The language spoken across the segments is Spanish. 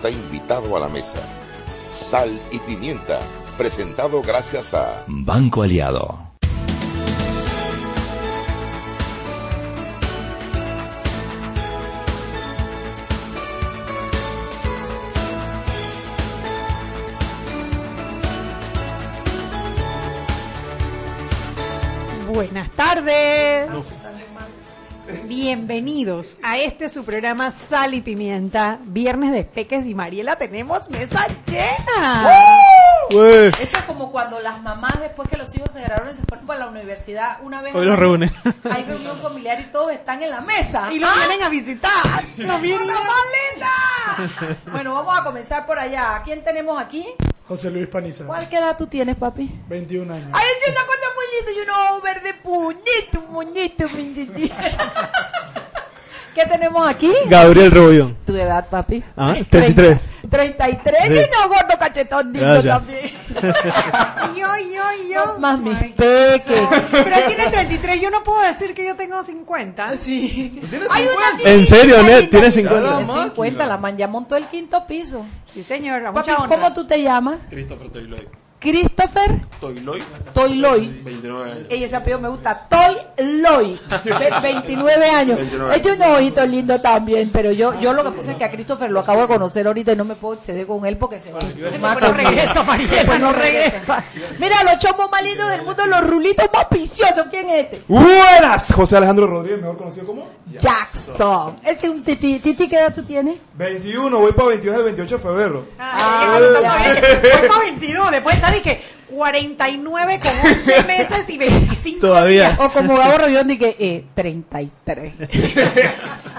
está invitado a la mesa. Sal y pimienta, presentado gracias a Banco Aliado. Buenas tardes. Bienvenidos a este su programa Sal y Pimienta, Viernes de Peques y Mariela. Tenemos mesa llena. Eso es como cuando las mamás, después que los hijos se graduaron y se fueron para la universidad, una vez Hoy los año, reúne. Hay reunión familiar y todos están en la mesa. Y lo vienen a visitar. Lo vienen ¡Cosa a- más linda! Bueno, vamos a comenzar por allá. ¿A quién tenemos aquí? José Luis Paniza, ¿Cuál qué edad tú tienes, papi? 21 años. Ay, una cosa muy linda y uno verde puñito, puñito, puñito. ¿Qué tenemos aquí? Gabriel Rebollón. ¿Tu edad, papi? Ah, 33. 33 Sí. y no gordo cachetón Gracias. también. Yo, yo, yo. Mami, Ay, peque. Pero él tiene 33, yo no puedo decir que yo tengo 50. Sí. ¿Tienes Hay una ¿En titita serio, Ned? ¿Tienes linda. 50? Tiene 50, la man ya montó el quinto piso. Sí, señor, Papi, mucha honra. ¿cómo tú te llamas? Christopher Toyloy. Christopher Toyloy, Toyloy. 29 años. Ey, ese apellido me gusta. Toyloy. Ve- 29 años. 29 He hecho unos ojitos lindos también, pero yo yo lo que pasa es que a Christopher lo acabo de conocer ahorita y no me puedo exceder con él porque se va. Después no regreso, Mariela, no regresa. Mira, los chomos más lindos del mundo, los rulitos más viciosos. ¿Quién es este? Buenas, José Alejandro Rodríguez, mejor conocido como Jackson. Ese es un titi. ¿Titi qué edad tú tienes? 21, voy para 22 del 28 de febrero. Ah, Fue para 22, después está dije 49 con 11 meses y 25 Todavía. días. O como Gabo Rollón dije, eh, 33.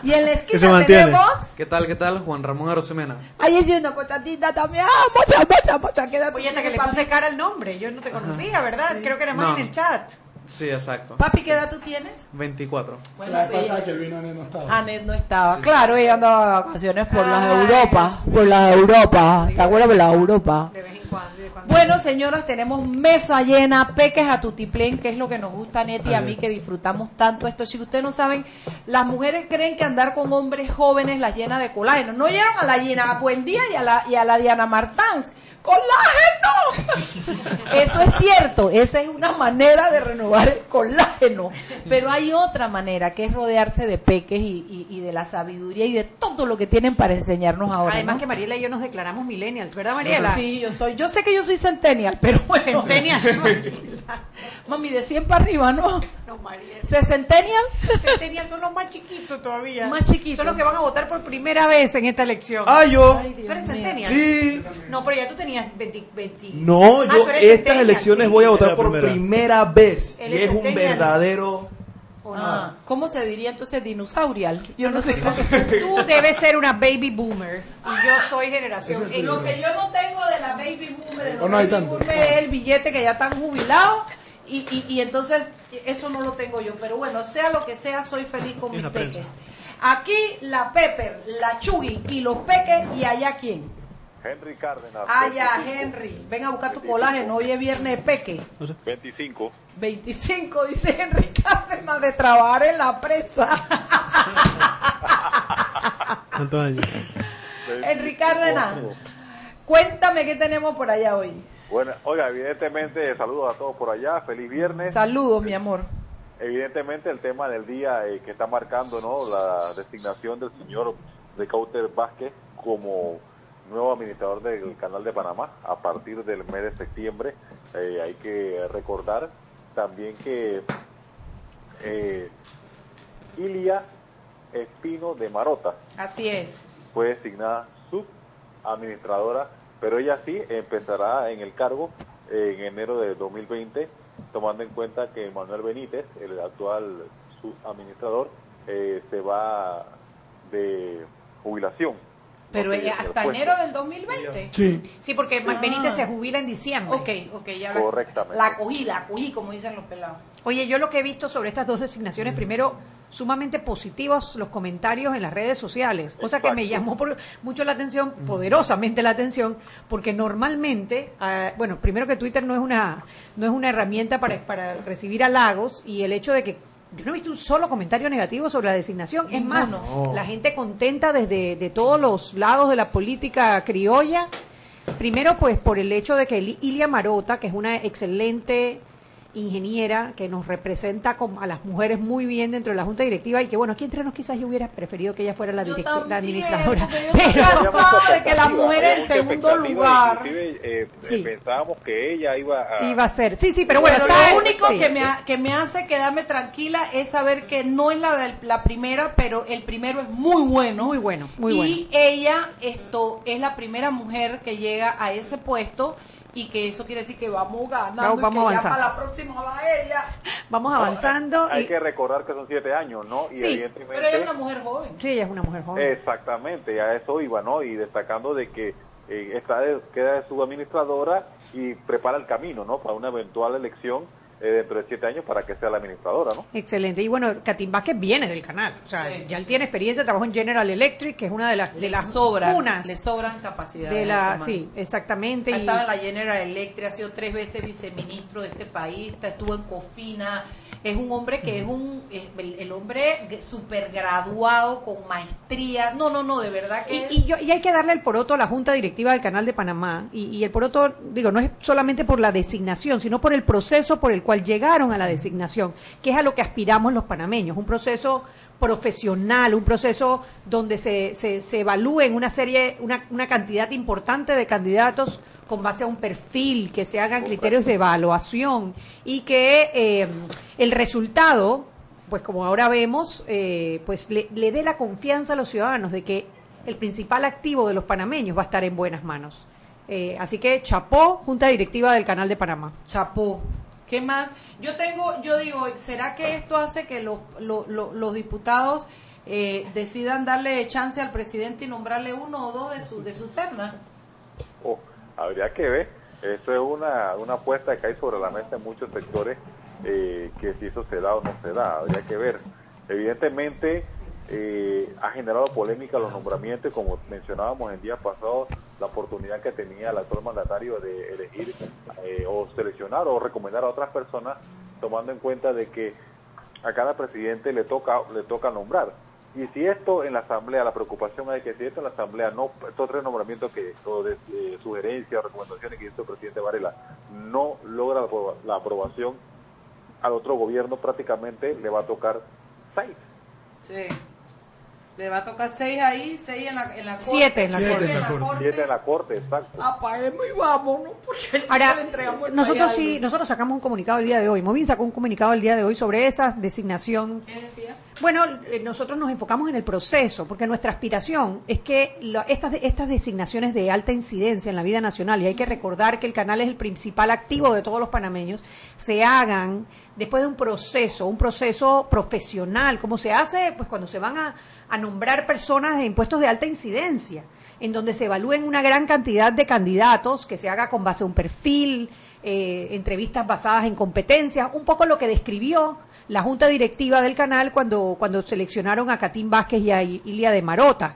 y en la esquina tenemos... ¿Qué tal, qué tal? Juan Ramón Arosemena. Ahí es una cosatita también. ¡Ah, mucha, mucha, mucha! Quédate. Oye, hasta que le puse cara al nombre, yo no te conocía, ¿verdad? Creo que era más No. en el chat. Sí, exacto. Papi, ¿qué edad tú tienes? 24. Bueno, La vez ella- pasada que vino Anet no estaba. Anet no estaba. Claro, ella andaba de vacaciones por las Ay, Europa. Por las Europa. ¿Te acuerdas de las Europa? De vez en cuando. Bueno, señoras, tenemos mesa llena, peques a tutiplén, que es lo que nos gusta a Neti y a mí, que disfrutamos tanto esto. Si ustedes no saben, las mujeres creen que andar con hombres jóvenes las llena de colágeno. No oyeron a la llena Buen Día y a la, y a la Diana Martans. ¡Colágeno! Eso es cierto, esa es una manera de renovar el colágeno. Pero hay otra manera, que es rodearse de peques y, y- y de la sabiduría y de todo lo que tienen para enseñarnos ahora. Además ¿no? que Mariela y yo nos declaramos millennials, ¿verdad, Mariela? Sí, yo soy. Yo sé que yo soy centennial, pero bueno. Centennial. Mami, de 100 para arriba, ¿no? No. ¿Sesentenial? Centennial son los más chiquitos todavía. Más chiquitos. Son los que van a votar por primera vez en esta elección. Ah, yo. ¿Tú eres centennial? Sí. No, pero ya tú tenías 20. 20. No, Ah, yo estas elecciones sí. voy a votar por primera. vez. Y es un verdadero. ¿O no? Ah, ¿Cómo se diría entonces dinosaurial? Yo no sé. Tú debes ser una baby boomer y yo soy generación es. Lo que yo no tengo de la baby boomer, de los ¿O no hay tanto? boomer es el billete que ya están jubilados. Y, y, y entonces eso no lo tengo yo. Pero bueno, sea lo que sea, soy feliz con mis peques. Aquí la Pepper, la Chugui y los peques. ¿Y allá quién? Henry Cárdenas. Allá, Henry. Ven a buscar tu colágeno. Hoy es viernes de peque. 25. 25, dice Henry Cárdenas, de trabajar en la presa. ¿Cuántos años? Henry Cárdenas, cuéntame qué tenemos por allá hoy. Bueno, oiga, evidentemente, saludos a todos por allá, feliz viernes. Saludos, mi amor. Evidentemente, el tema del día eh, que está marcando ¿no? la designación del señor de Cauter Vázquez como nuevo administrador del Canal de Panamá a partir del mes de septiembre. Eh, hay que recordar también que eh, Ilia Espino de Marota Así es. fue designada subadministradora, pero ella sí empezará en el cargo eh, en enero de 2020, tomando en cuenta que Manuel Benítez, el actual subadministrador, eh, se va de jubilación. Pero el hasta enero del 2020. Sí. Sí, porque Benítez se jubila en diciembre. Ok, ok, ya la, Correctamente. la cogí, la cogí, como dicen los pelados. Oye, yo lo que he visto sobre estas dos designaciones, primero, sumamente positivos los comentarios en las redes sociales, cosa que me llamó por- mucho la atención, poderosamente la atención, porque normalmente, ah, bueno, primero que Twitter no es una, no es una herramienta para, para recibir halagos y el hecho de que Yo no he visto un solo comentario negativo sobre la designación. Es más, la gente contenta desde de todos los lados de la política criolla. Primero, pues por el hecho de que Ili- Ilia Marota, que es una excelente ingeniera que nos representa a las mujeres muy bien dentro de la junta directiva y que bueno aquí entre nos quizás yo hubiera preferido que ella fuera la, Yo directo- la administradora pero de que la mujer en segundo lugar. Eh, Sí. pensábamos que ella iba a... iba a ser sí sí pero bueno Pero lo único sí. que, me, ha- que me hace quedarme tranquila es saber que no es la, del- la primera, pero el primero es muy bueno. Muy bueno, muy y bueno. ella esto es la primera mujer que llega a ese puesto y que eso quiere decir que vamos ganando Vamos- y vamos que ya avanzando. para la próxima va ella. vamos avanzando Hay y- que recordar que son siete años, ¿no? Y Sí, evidentemente... Pero ella es una mujer joven. sí ella es una mujer joven Exactamente, a eso iba, ¿no? Y destacando de que eh, está de- queda de su administradora y prepara el camino, ¿no? Para una eventual elección eh, dentro de siete años para que sea la administradora, ¿no? Excelente. Y bueno, Catín Vázquez viene del canal. O sea, Sí. ya él tiene experiencia, trabajó en General Electric, que es una de las, de Le las sobran, le sobran capacidades. de la, sí, exactamente. Ha y- estado en la General Electric, ha sido tres veces viceministro de este país, está- estuvo en Cofina. Es un hombre que es un es el, el hombre super graduado con maestría. No, no, no, de verdad que y yo- y hay que darle el poroto a la Junta Directiva del Canal de Panamá. Y, y el poroto, digo, no es solamente por la designación, sino por el proceso por el cual llegaron a la designación, que es a lo que aspiramos los panameños. Un proceso profesional, un proceso donde se, se, se evalúen una serie, una, una cantidad importante de candidatos con base a un perfil, que se hagan criterios de evaluación y que eh, el resultado, pues como ahora vemos, eh, pues le, le dé la confianza a los ciudadanos de que el principal activo de los panameños va a estar en buenas manos. Eh, así que chapó, Junta Directiva del Canal de Panamá. Chapó. ¿Qué más? Yo tengo, yo digo, ¿será que esto hace que los, lo- lo- los diputados eh, decidan darle chance al presidente y nombrarle uno o dos de su, de su terna? Oh, habría que ver. Eso es una, una apuesta que hay sobre la mesa en muchos sectores, eh, que si eso se da o no se da, habría que ver. Evidentemente, eh, ha generado polémica los nombramientos, como mencionábamos en días pasados, la oportunidad que tenía el actual mandatario de elegir eh, o seleccionar o recomendar a otras personas, tomando en cuenta de que a cada presidente le toca le toca nombrar. Y si esto en la asamblea, la preocupación es que si esto en la asamblea no, estos tres nombramientos que, o de eh, sugerencias o recomendaciones que hizo el presidente Varela, no logra la, aproba- la aprobación al otro gobierno, prácticamente le va a tocar seis. Sí. Le va a tocar seis ahí, seis en la, en la corte. Siete en la siete corte. en la corte. Siete en la corte, exacto. Apaguemos y vámonos, porque el Ahora, le entregamos el nosotros sí, nosotros sacamos un comunicado el día de hoy. Movin sacó un comunicado el día de hoy sobre esa designación ¿Qué decía? Bueno, eh, nosotros nos enfocamos en el proceso, porque nuestra aspiración es que lo- estas, estas designaciones de alta incidencia en la vida nacional, y hay que recordar que el canal es el principal activo de todos los panameños, se hagan después de un proceso, un proceso profesional, como se hace pues cuando se van a, a nombrar personas en puestos de alta incidencia, en donde se evalúen una gran cantidad de candidatos, que se haga con base a un perfil, eh, entrevistas basadas en competencias, un poco lo que describió la junta directiva del canal cuando, cuando seleccionaron a Catín Vázquez y a Ilia de Marota.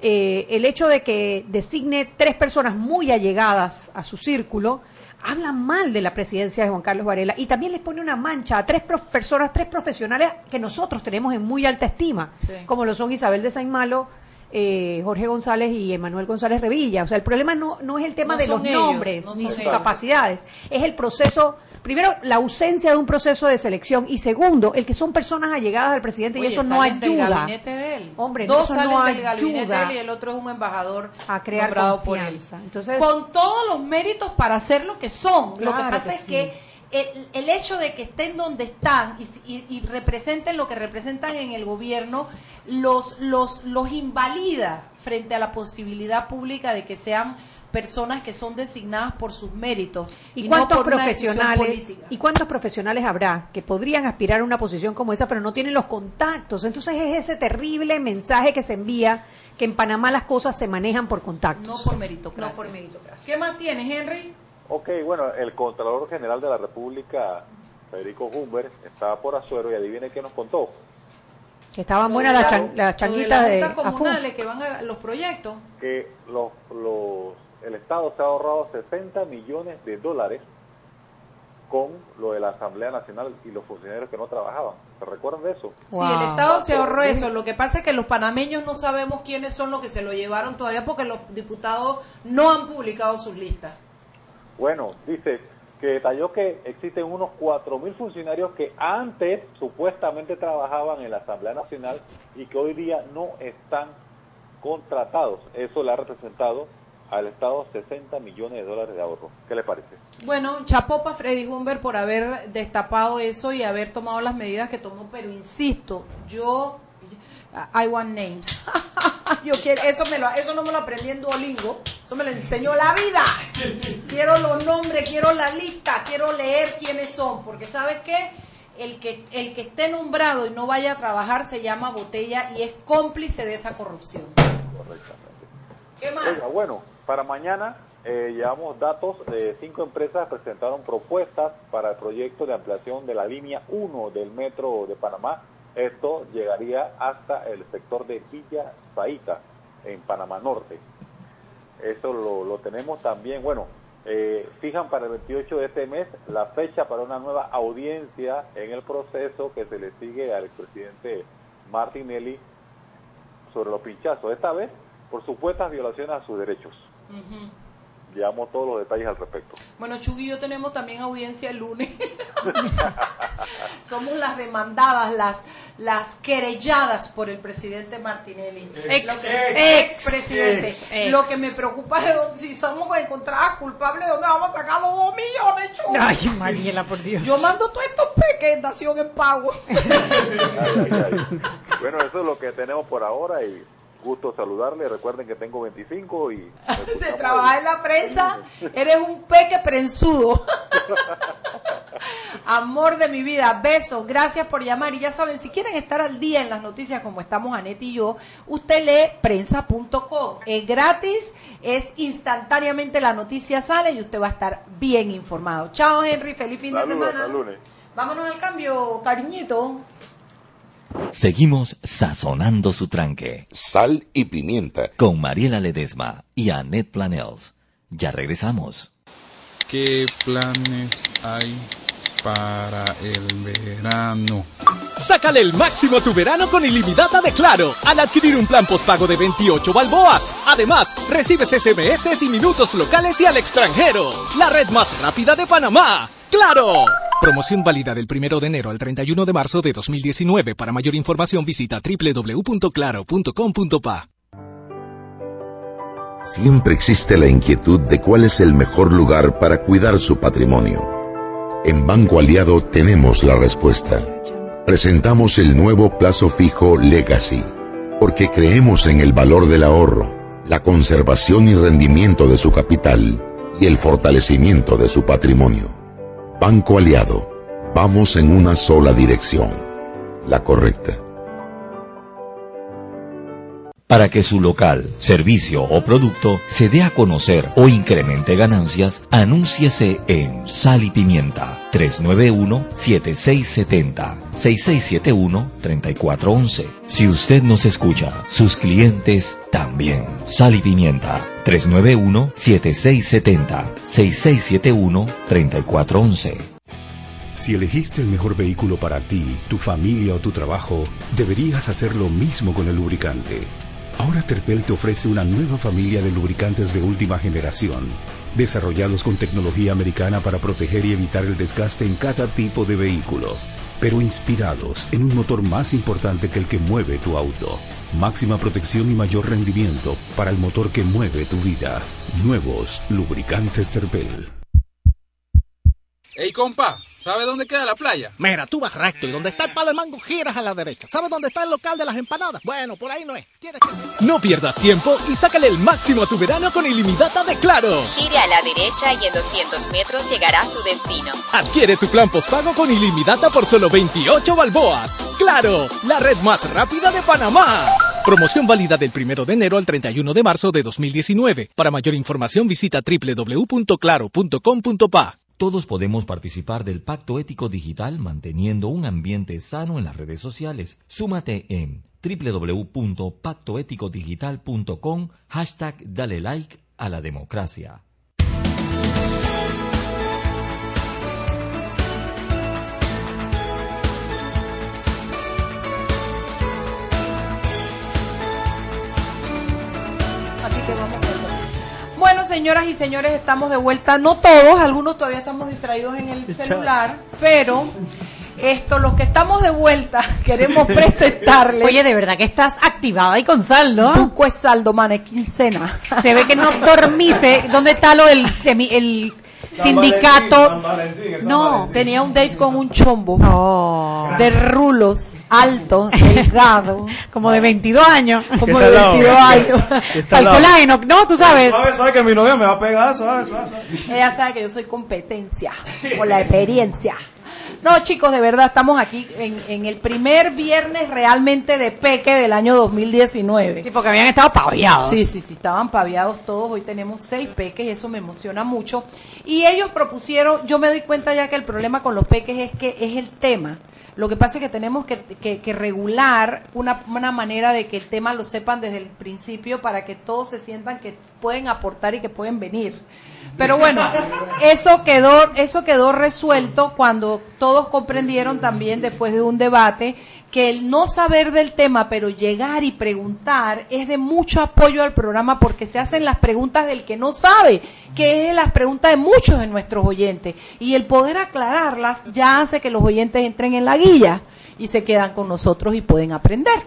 Eh, el hecho de que designe tres personas muy allegadas a su círculo habla mal de la presidencia de Juan Carlos Varela y también les pone una mancha a tres prof- personas, tres profesionales que nosotros tenemos en muy alta estima, Sí. como lo son Isabel de Saint Malo, eh, Jorge González y Emanuel González Revilla. O sea, el problema no, no es el tema No de los ellos, nombres no ni sus ellos. capacidades, es el proceso, primero, la ausencia de un proceso de selección y segundo, el que son personas allegadas al presidente y eso no salen del ayuda gabinete de él. Hombre, Dos eso salen no del gabinete de ayuda él y el otro es un embajador a crear nombrado por él. Entonces, Con todos los méritos para hacer lo que son. lo que pasa que es sí. que el, el hecho de que estén donde están y, y- y representen lo que representan en el gobierno los, los, los invalida frente a la posibilidad pública de que sean personas que son designadas por sus méritos ¿Y cuántos profesionales y cuántos profesionales habrá que podrían aspirar a una posición como esa pero no tienen los contactos? Entonces es ese terrible mensaje que se envía que en Panamá las cosas se manejan por contactos. no por meritocracia. No por meritocracia. ¿Qué más tienes, Henry? Ok, bueno, el Contralor General de la República, Federico Humbert, estaba por Azuero y adivine qué nos contó. Que estaban buenas de las, chan- changuitas de de, las Afu. comunales que van a los proyectos. que los, los, el Estado se ha ahorrado 60 millones de dólares con lo de la Asamblea Nacional y los funcionarios que no trabajaban. ¿Se recuerdan de eso? Sí, el Estado se ahorró eso. Lo que pasa es que los panameños no sabemos quiénes son los que se lo llevaron todavía porque los diputados no han publicado sus listas. Bueno, dice que detalló que existen unos 4.000 funcionarios que antes supuestamente trabajaban en la Asamblea Nacional y que hoy día no están contratados. Eso le ha representado al Estado 60 millones de dólares de ahorro. ¿Qué le parece? Bueno, chapopa Freddy Humber por haber destapado eso y haber tomado las medidas que tomó, pero insisto, yo I want names. yo quiero eso me lo eso no me lo aprendí en Duolingo, eso me lo enseñó la vida. quiero los nombres, quiero la lista, quiero leer quiénes son, porque sabes qué? El que, el que esté nombrado y no vaya a trabajar se llama botella y es cómplice de esa corrupción. Correctamente. ¿Qué más? Oiga, bueno, para mañana eh, llevamos datos de cinco empresas presentaron propuestas para el proyecto de ampliación de la línea 1 del metro de Panamá. Esto llegaría hasta el sector de Villa Zaita, en Panamá Norte. Eso lo, lo tenemos también. Bueno, eh, fijan para el 28 de este mes la fecha para una nueva audiencia en el proceso que se le sigue al expresidente Martinelli sobre los pinchazos. Esta vez por supuestas violaciones a sus derechos. Llevamos todos los detalles al respecto. Bueno, Chugui y yo tenemos también audiencia el lunes. Somos las demandadas, las, las querelladas por el presidente Martinelli. Ex- Lo que- ex- ex presidente. ex. Lo que me preocupa es dónde- si somos encontradas culpables, ¿de dónde vamos a sacar los dos millones, Chugui? Ay, Mariela, por Dios. Yo mando todos estos peques en Nación en Pago. Ay, ay, ay. Bueno, eso es lo que tenemos por ahora y gusto saludarle. Recuerden que tengo 25 y... trabajar el- en la prensa, eres un peque prensudo. Amor de mi vida, besos, gracias por llamar. Y ya saben, si quieren estar al día en las noticias como estamos Anet y yo, usted lee prensa.com. Es gratis, es instantáneamente la noticia sale y usted va a estar bien informado. Chao, Henry, feliz fin de semana. hasta el lunes. Vámonos al cambio, cariñito. Seguimos sazonando su tranque Sal y pimienta. con Mariela Ledesma y Annette Planels. Ya regresamos. ¿Qué planes hay para el verano? Sácale el máximo a tu verano con ilimitada de Claro al adquirir un plan postpago de 28 balboas. Además, recibes SMS y minutos locales y al extranjero. La red más rápida de Panamá. ¡Claro! Promoción válida del 1 de enero al 31 de marzo de 2019. Para mayor información visita www.claro.com.pa. Siempre existe la inquietud de cuál es el mejor lugar para cuidar su patrimonio. En Banco Aliado tenemos la respuesta. Presentamos el nuevo plazo fijo Legacy, porque creemos en el valor del ahorro, la conservación y rendimiento de su capital y el fortalecimiento de su patrimonio. Banco Aliado, vamos en una sola dirección, la correcta. Para que su local, servicio o producto se dé a conocer o incremente ganancias, anúnciese en Sal y Pimienta 391-7670-6671-3411. Si usted nos escucha, sus clientes también. Sal y Pimienta 391-7670-6671-3411. Si elegiste el mejor vehículo para ti, tu familia o tu trabajo, deberías hacer lo mismo con el lubricante. Ahora Terpel te ofrece una nueva familia de lubricantes de última generación, desarrollados con tecnología americana para proteger y evitar el desgaste en cada tipo de vehículo, pero inspirados en un motor más importante que el que mueve tu auto. Máxima protección y mayor rendimiento para el motor que mueve tu vida. Nuevos lubricantes Terpel. Ey, compa, ¿sabe dónde queda la playa? Mira, tú vas recto y donde está el palo de mango giras a la derecha. ¿Sabes dónde está el local de las empanadas? Bueno, por ahí no es. Tienes que... No pierdas tiempo y sácale el máximo a tu verano con ilimitada de Claro. Gire a la derecha y en 200 metros llegará a su destino. Adquiere tu plan postpago con ilimitada por solo 28 balboas. ¡Claro! La red más rápida de Panamá. Promoción válida del 1 de enero al 31 de marzo de 2019. Para mayor información visita www.claro.com.pa. Todos podemos participar del Pacto Ético Digital manteniendo un ambiente sano en las redes sociales. Súmate en www.pactoeticodigital.com hashtag dale like a la democracia. Señoras y señores, estamos de vuelta. No todos, algunos todavía estamos distraídos en el celular, pero esto, los que estamos de vuelta, queremos presentarles. Oye, de verdad que estás activada y con saldo. Buco es saldo, man, es quincena. Se ve que no dormiste. ¿Dónde está lo del semi, el sindicato? No, tenía un date con un chombo Oh. de rulos, alto, delgado, Como de 22 años. como de al lado? 22 años. ¿Qué está al Al lado? colágeno, no, tú sabes. Suave, suave, que mi novia me va a pegar, suave, suave, suave. Ella sabe que yo soy competencia por la experiencia. No, chicos, de verdad, estamos aquí en, en el primer viernes realmente de Peque del año 2019. Sí, porque habían estado paviados. Sí, sí, sí, estaban paviados todos. Hoy tenemos seis peques y eso me emociona mucho. Y ellos propusieron, yo me doy cuenta ya que el problema con los peques es que es el tema. Lo que pasa es que tenemos que, que- que regular una, una manera de que el tema lo sepan desde el principio para que todos se sientan que pueden aportar y que pueden venir. Pero bueno, eso quedó, eso quedó resuelto cuando todos comprendieron también después de un debate que el no saber del tema, pero llegar y preguntar es de mucho apoyo al programa porque se hacen las preguntas del que no sabe, que es las preguntas de muchos de nuestros oyentes. Y el poder aclararlas ya hace que los oyentes entren en la guía y se quedan con nosotros y pueden aprender.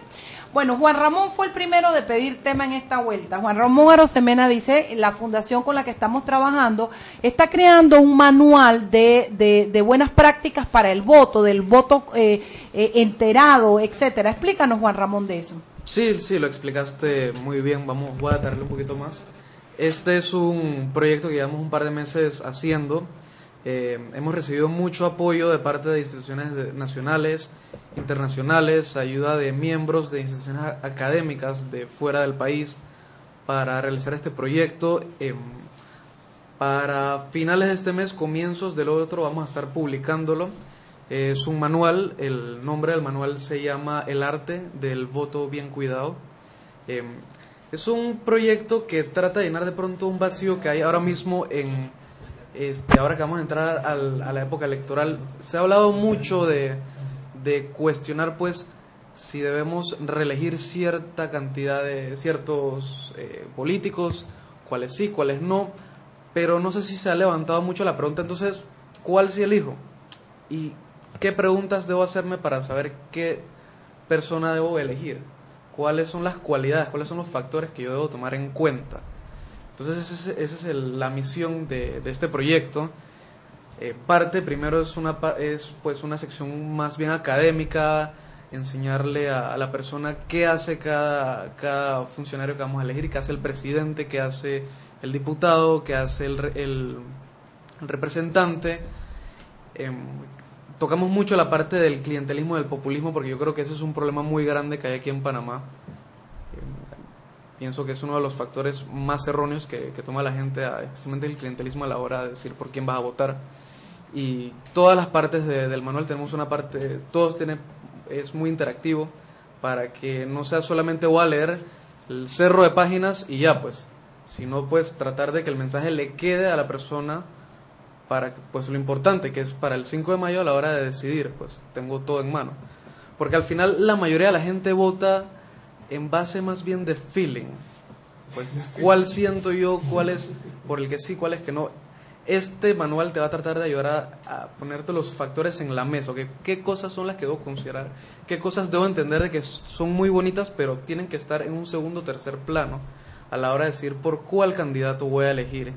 Bueno, Juan Ramón fue el primero de pedir tema en esta vuelta. Juan Ramón Arosemena dice, la fundación con la que estamos trabajando está creando un manual de, de- de buenas prácticas para el voto, del voto eh, eh, enterado, etcétera. Explícanos, Juan Ramón, de eso. Sí, sí, lo explicaste muy bien. Vamos, voy a detallarle un poquito más. Este es un proyecto que llevamos un par de meses haciendo. Eh, hemos recibido mucho apoyo de parte de instituciones nacionales, internacionales, ayuda de miembros de instituciones académicas de fuera del país para realizar este proyecto. Em, para finales de este mes, comienzos del otro, vamos a estar publicándolo. Eh, Es un manual, el nombre del manual se llama El arte del voto bien cuidado. Eh, es un proyecto que trata de llenar de pronto un vacío que hay ahora mismo en, este, ahora que vamos a entrar al- a la época electoral. Se ha hablado mucho de, cuestionar pues si debemos reelegir cierta cantidad de ciertos eh, políticos, cuáles sí, cuáles no, pero no sé si se ha levantado mucho la pregunta entonces, ¿cuál sí elijo? ¿Y qué preguntas debo hacerme para saber qué persona debo elegir? ¿Cuáles son las cualidades? ¿Cuáles son los factores que yo debo tomar en cuenta? Entonces esa es, esa es el- la misión de, este proyecto. Eh, parte primero es una es pues una sección más bien académica, enseñarle a, la persona qué hace cada, cada funcionario que vamos a elegir, qué hace el presidente, qué hace el diputado, qué hace el, el- representante. Em, tocamos mucho la parte del clientelismo del populismo porque yo creo que ese es un problema muy grande que hay aquí en Panamá. Pienso que es uno de los factores más erróneos que, que toma la gente, especialmente el clientelismo a la hora de decir por quién vas a votar. Y todas las partes de- del manual tenemos una parte, todos tienen, es muy interactivo para que no sea solamente voy a leer el cerro de páginas y ya pues, sino pues tratar de que el mensaje le quede a la persona para pues lo importante que es para el 5 de mayo a la hora de decidir, pues tengo todo en mano. Porque al final la mayoría de la gente vota en base más bien de feeling. Pues cuál siento yo, cuál es por el que sí, cuál es que no. Este manual te va a tratar de ayudar a, a ponerte los factores en la mesa, ¿ok? qué cosas son las que debo considerar, qué cosas debo entender de que son muy bonitas, pero tienen que estar en un segundo o tercer plano a la hora de decir por cuál candidato voy a elegir.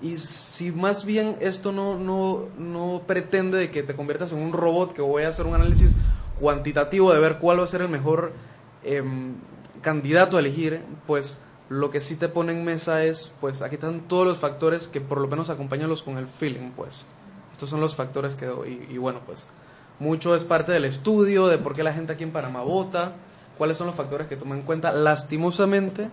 Y si más bien esto no, no, no pretende de que te conviertas en un robot que voy a hacer un análisis cuantitativo de ver cuál va a ser el mejor em, candidato a elegir, pues lo que sí te pone en mesa es, pues aquí están todos los factores que por lo menos acompañanlos con el feeling, pues. Estos son los factores que doy. Y, y bueno, pues mucho es parte del estudio, de por qué la gente aquí en Panamá vota, cuáles son los factores que toman en cuenta. Lastimosamente,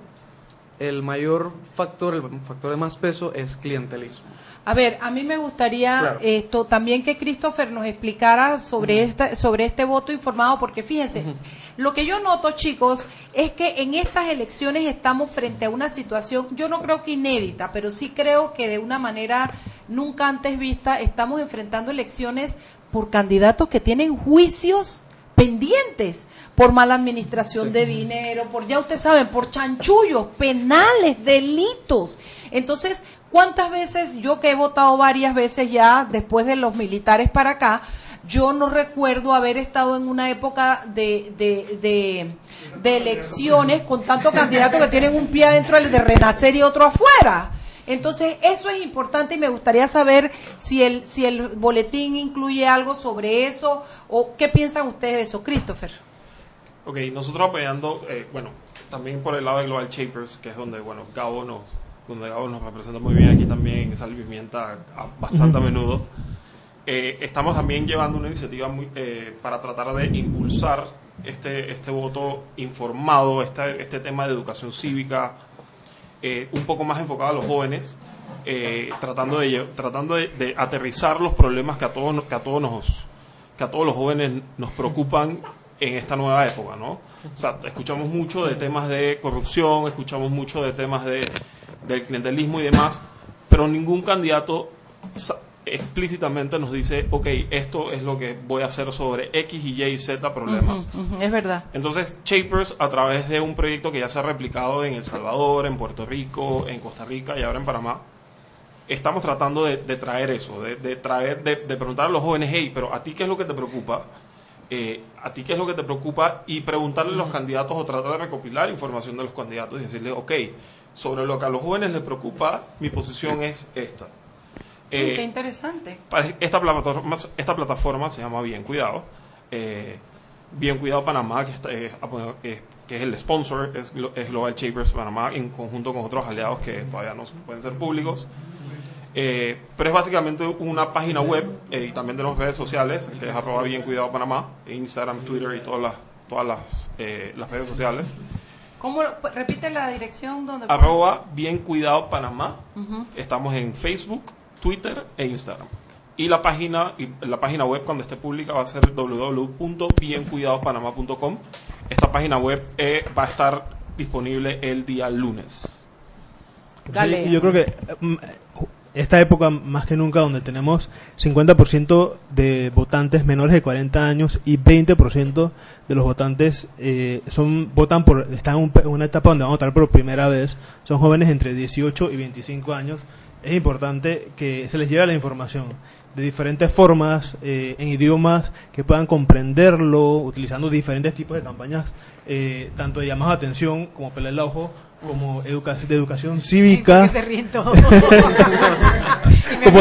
el mayor factor, el factor de más peso es clientelismo. A ver, a mí me gustaría Claro. esto también que Christopher nos explicara sobre esta, sobre este voto informado, porque fíjense, lo que yo noto, chicos, es que en estas elecciones estamos frente a una situación, yo no creo que inédita, pero sí creo que de una manera nunca antes vista estamos enfrentando elecciones por candidatos que tienen juicios pendientes por mala administración de dinero, por ya ustedes saben, por chanchullos, penales, delitos. Entonces, ¿cuántas veces yo que he votado varias veces ya después de los militares para acá, yo no recuerdo haber estado en una época de, de, de, elecciones con tantos candidatos que tienen un pie adentro de Renacer y otro afuera. Entonces, eso es importante y me gustaría saber si el, si el boletín incluye algo sobre eso o qué piensan ustedes de eso, Christopher. Ok, nosotros apoyando, eh, bueno, también por el lado de Global Shapers, que es donde, bueno, Gabo nos, donde Gabo nos representa muy bien aquí también en esa pimienta bastante a menudo. Eh, estamos también llevando una iniciativa muy, eh, para tratar de impulsar este, este voto informado, este, este tema de educación cívica, eh, un poco más enfocado a los jóvenes, tratando, de, tratando de, aterrizar los problemas que a todos, que a todos nos, que a todos los jóvenes nos preocupan en esta nueva época, ¿no? O sea, escuchamos mucho de temas de corrupción, escuchamos mucho de temas de, del clientelismo y demás, pero ningún candidato explícitamente nos dice, ok, esto es lo que voy a hacer sobre X y Y y Z problemas. es verdad. Entonces, Shapers, a través de un proyecto que ya se ha replicado en El Salvador, en Puerto Rico, en Costa Rica y ahora en Panamá, estamos tratando de, traer eso, de, traer, de, preguntar a los jóvenes, hey, pero a ti qué es lo que te preocupa, eh, a ti qué es lo que te preocupa y preguntarle a los candidatos o tratar de recopilar información de los candidatos y decirle, ok, sobre lo que a los jóvenes les preocupa, mi posición es esta. Eh, qué interesante. Esta plataforma, esta plataforma se llama Bien Cuidado. Eh, Bien Cuidado Panamá, que, que es el sponsor, es, Global Chambers Panamá, en conjunto con otros aliados que todavía no pueden ser públicos. Eh, pero es básicamente una página web y también de las redes sociales, que es arroba Bien Cuidado Panamá, Instagram, Twitter y todas las, todas las, las redes sociales. ¿Cómo, repite la dirección donde... Arroba Bien Cuidado Panamá. Estamos en Facebook, Twitter e Instagram. Y la página, la página web cuando esté pública va a ser www.biencuidadopanamá.com. Esta página web eh, va a estar disponible el día lunes. Dale. yo creo que mm, esta época más que nunca donde tenemos 50% de votantes menores de 40 años y 20% de los votantes eh, son votan por están en una etapa donde van a votar por primera vez. Son jóvenes entre 18 y 25 años. Es importante que se les lleve la información de diferentes formas, eh, en idiomas que puedan comprenderlo, utilizando diferentes tipos de campañas, eh, tanto de llamadas de atención como pelar el ojo, como educa de educación cívica. Se como,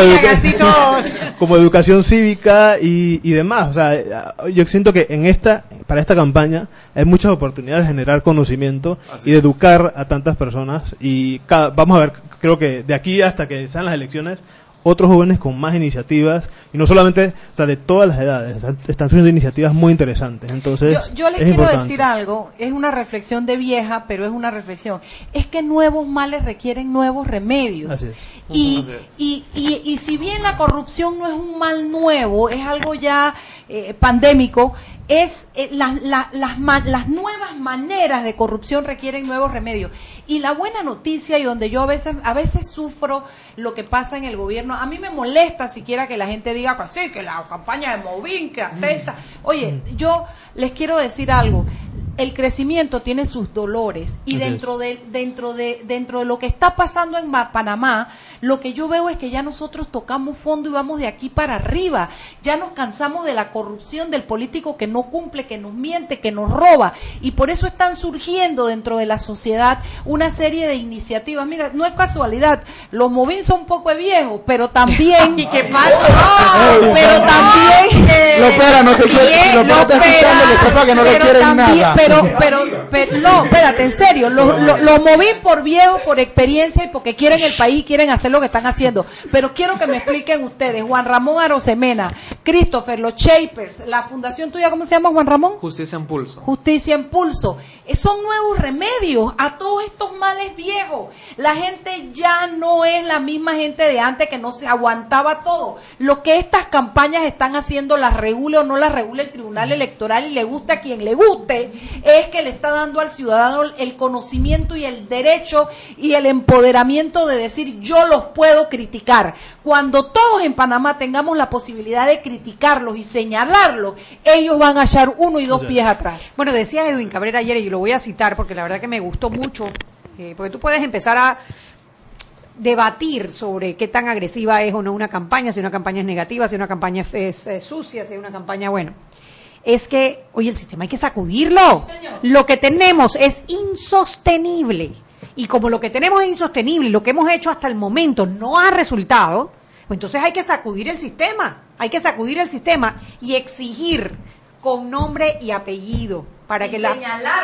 como, educación cívica y, y demás. O sea, yo siento que en esta, para esta campaña hay muchas oportunidades de generar conocimiento y de educar a tantas personas. Y vamos a ver, creo que de aquí hasta que sean las elecciones otros jóvenes con más iniciativas y no solamente o sea, de todas las edades están siendo iniciativas muy interesantes. Entonces yo, les quiero decir algo es una reflexión de vieja pero es una reflexión. Es que nuevos males requieren nuevos remedios. Y, y, y, y, si bien la corrupción no es un mal nuevo es algo ya eh, pandémico es eh, las, las, las nuevas maneras de corrupción requieren nuevos remedios. Y la buena noticia, y donde yo a veces, a veces sufro lo que pasa en el gobierno, a mí me molesta siquiera que la gente diga que sí, que la campaña de Movín, que atenta. Oye, yo les quiero decir algo el crecimiento tiene sus dolores y dentro de dentro de dentro de lo que está pasando en Panamá, lo que yo veo es que ya nosotros tocamos fondo y vamos de aquí para arriba. Ya nos cansamos de la corrupción del político que no cumple, que nos miente, que nos roba. Y por eso están surgiendo dentro de la sociedad una serie de iniciativas. Mira, no es casualidad, los Movin son un poco viejos, pero también y qué pasa, pero también lo espera, no te quiere, lo espera, que no le quieren nada. pero, pero, no, espérate, en serio, los lo, moví por viejo, por experiencia y porque quieren el país y quieren hacer lo que están haciendo. Pero quiero que me expliquen ustedes, Juan Ramón Arosemena, Christopher, los Shapers, la fundación tuya, ¿cómo se llama, Juan Ramón? Justicia en Pulso. Justicia en Pulso. Eh, son nuevos remedios a todos estos males viejos. La gente ya no es la misma gente de antes que no se aguantaba todo. Lo que estas campañas están haciendo, las regule o no las regule el Tribunal Electoral y le guste a quien le guste, es que le está dando al ciudadano el conocimiento y el derecho y el empoderamiento de decir yo los puedo criticar. Cuando todos en Panamá tengamos la posibilidad de criticarlos y señalarlos, ellos van a echar uno y dos pies atrás. Bueno, decía Edwin Cabrera ayer y lo voy a citar porque la verdad que me gustó mucho, eh, porque tú puedes empezar a debatir sobre qué tan agresiva es o no una campaña, si una campaña es negativa, si una campaña es, eh, sucia, si una campaña, bueno, es que, oye, el sistema hay que sacudirlo. lo que tenemos es insostenible. Y como lo que tenemos es insostenible, lo que hemos hecho hasta el momento no ha resultado, pues entonces hay que sacudir el sistema. Hay que sacudir el sistema y exigir con nombre y apellido para que la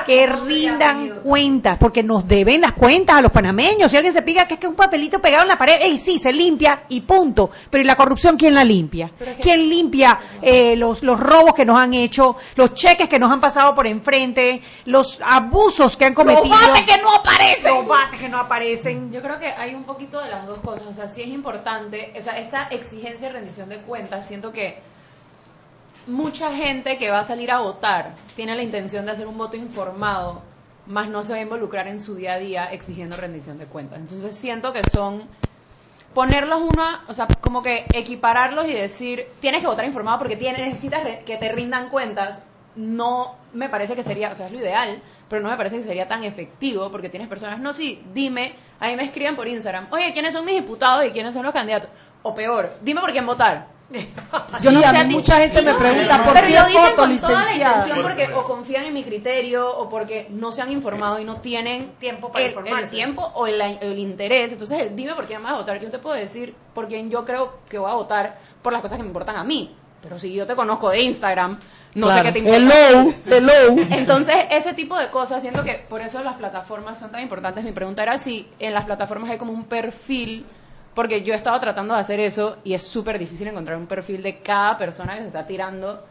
que rindan cuentas, porque nos deben las cuentas a los panameños. Si alguien se pega que es que un papelito pegado en la pared, ey, sí, se limpia y punto. Pero ¿y la corrupción quién la limpia? ¿Quién limpia eh, los, los robos que nos han hecho, los cheques que nos han pasado por enfrente, los abusos que han cometido? Los bates que no aparecen. Los bates que no aparecen. Yo creo que hay un poquito de las dos cosas. O sea, sí es importante, o sea, esa exigencia de rendición de cuentas, siento que mucha gente que va a salir a votar tiene la intención de hacer un voto informado, más no se va a involucrar en su día a día exigiendo rendición de cuentas. Entonces siento que son ponerlos uno, o sea, como que equipararlos y decir, tienes que votar informado porque tienes, necesitas que te rindan cuentas, no me parece que sería, o sea, es lo ideal, pero no me parece que sería tan efectivo porque tienes personas, no, sí, dime, a me escriben por Instagram, oye, ¿quiénes son mis diputados y quiénes son los candidatos? O peor, dime por quién votar. Yo no sé, mucha gente me pregunta por pero qué yo dije con toda la intención porque o confían en mi criterio o porque no se han informado y no tienen tiempo para el, el tiempo o el, el, interés. Entonces, dime por qué me vas a votar. Yo te puedo decir por quién yo creo que voy a votar por las cosas que me importan a mí. Pero si yo te conozco de Instagram, no sé qué te importa. Hello, hello. Entonces, ese tipo de cosas, siento que por eso las plataformas son tan importantes. Mi pregunta era si en las plataformas hay como un perfil porque yo he estado tratando de hacer eso y es súper difícil encontrar un perfil de cada persona que se está tirando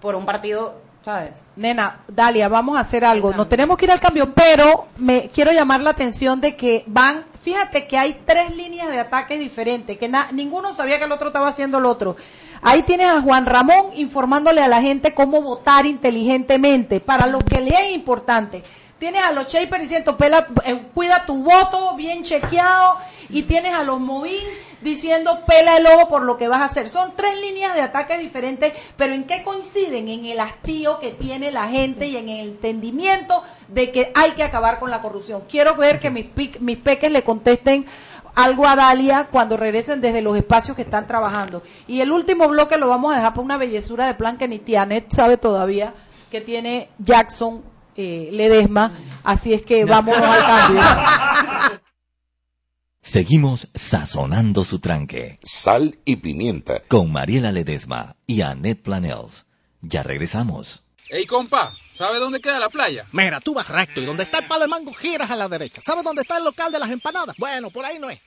por un partido, ¿sabes? Nena, Dalia, vamos a hacer algo. No tenemos que ir al cambio, pero me quiero llamar la atención de que van, fíjate que hay tres líneas de ataques diferentes, que ninguno sabía que el otro estaba haciendo el otro. Ahí tienes a Juan Ramón informándole a la gente cómo votar inteligentemente, para lo que le es importante. Tienes a los Shapers diciendo, pela, eh, cuida tu voto, bien chequeado y tienes a los Movin diciendo pela el ojo por lo que vas a hacer. Son tres líneas de ataque diferentes, pero ¿en qué coinciden? En el hastío que tiene la gente y en el entendimiento de que hay que acabar con la corrupción. Quiero ver que mis, mis peques le contesten algo a Dalia cuando regresen desde los espacios que están trabajando. Y el último bloque lo vamos a dejar por una bellezura de plan que ni Tianet sabe todavía que tiene Jackson eh, Ledesma. Así es que vamos al cambio. Seguimos sazonando su tranque. Sal y pimienta. Con Mariela Ledesma y Annette Planels. Ya regresamos. Ey, compa, ¿sabe dónde queda la playa? Mira, tú vas recto y donde está el palo de mango giras a la derecha. ¿Sabes dónde está el local de las empanadas? Bueno, por ahí no es.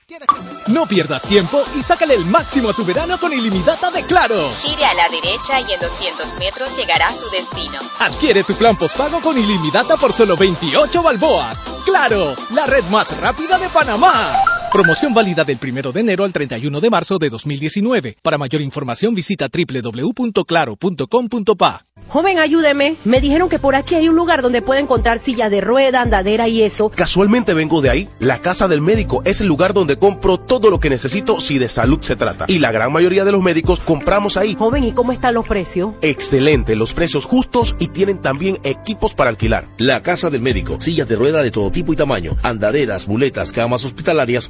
No pierdas tiempo y sácale el máximo a tu verano con ilimitada de Claro. Gire a la derecha y en 200 metros llegará a su destino. Adquiere tu plan postpago con ilimitada por solo 28 balboas. Claro, la red más rápida de Panamá. Promoción válida del 1 de enero al 31 de marzo de 2019. Para mayor información visita www.claro.com.pa. Joven, ayúdeme. Me dijeron que por aquí hay un lugar donde puede encontrar sillas de rueda, andadera y eso. Casualmente vengo de ahí. La casa del médico es el lugar donde compro todo lo que necesito si de salud se trata. Y la gran mayoría de los médicos compramos ahí. Joven, ¿y cómo están los precios? Excelente, los precios justos y tienen también equipos para alquilar. La casa del médico, sillas de rueda de todo tipo y tamaño, andaderas, muletas, camas hospitalarias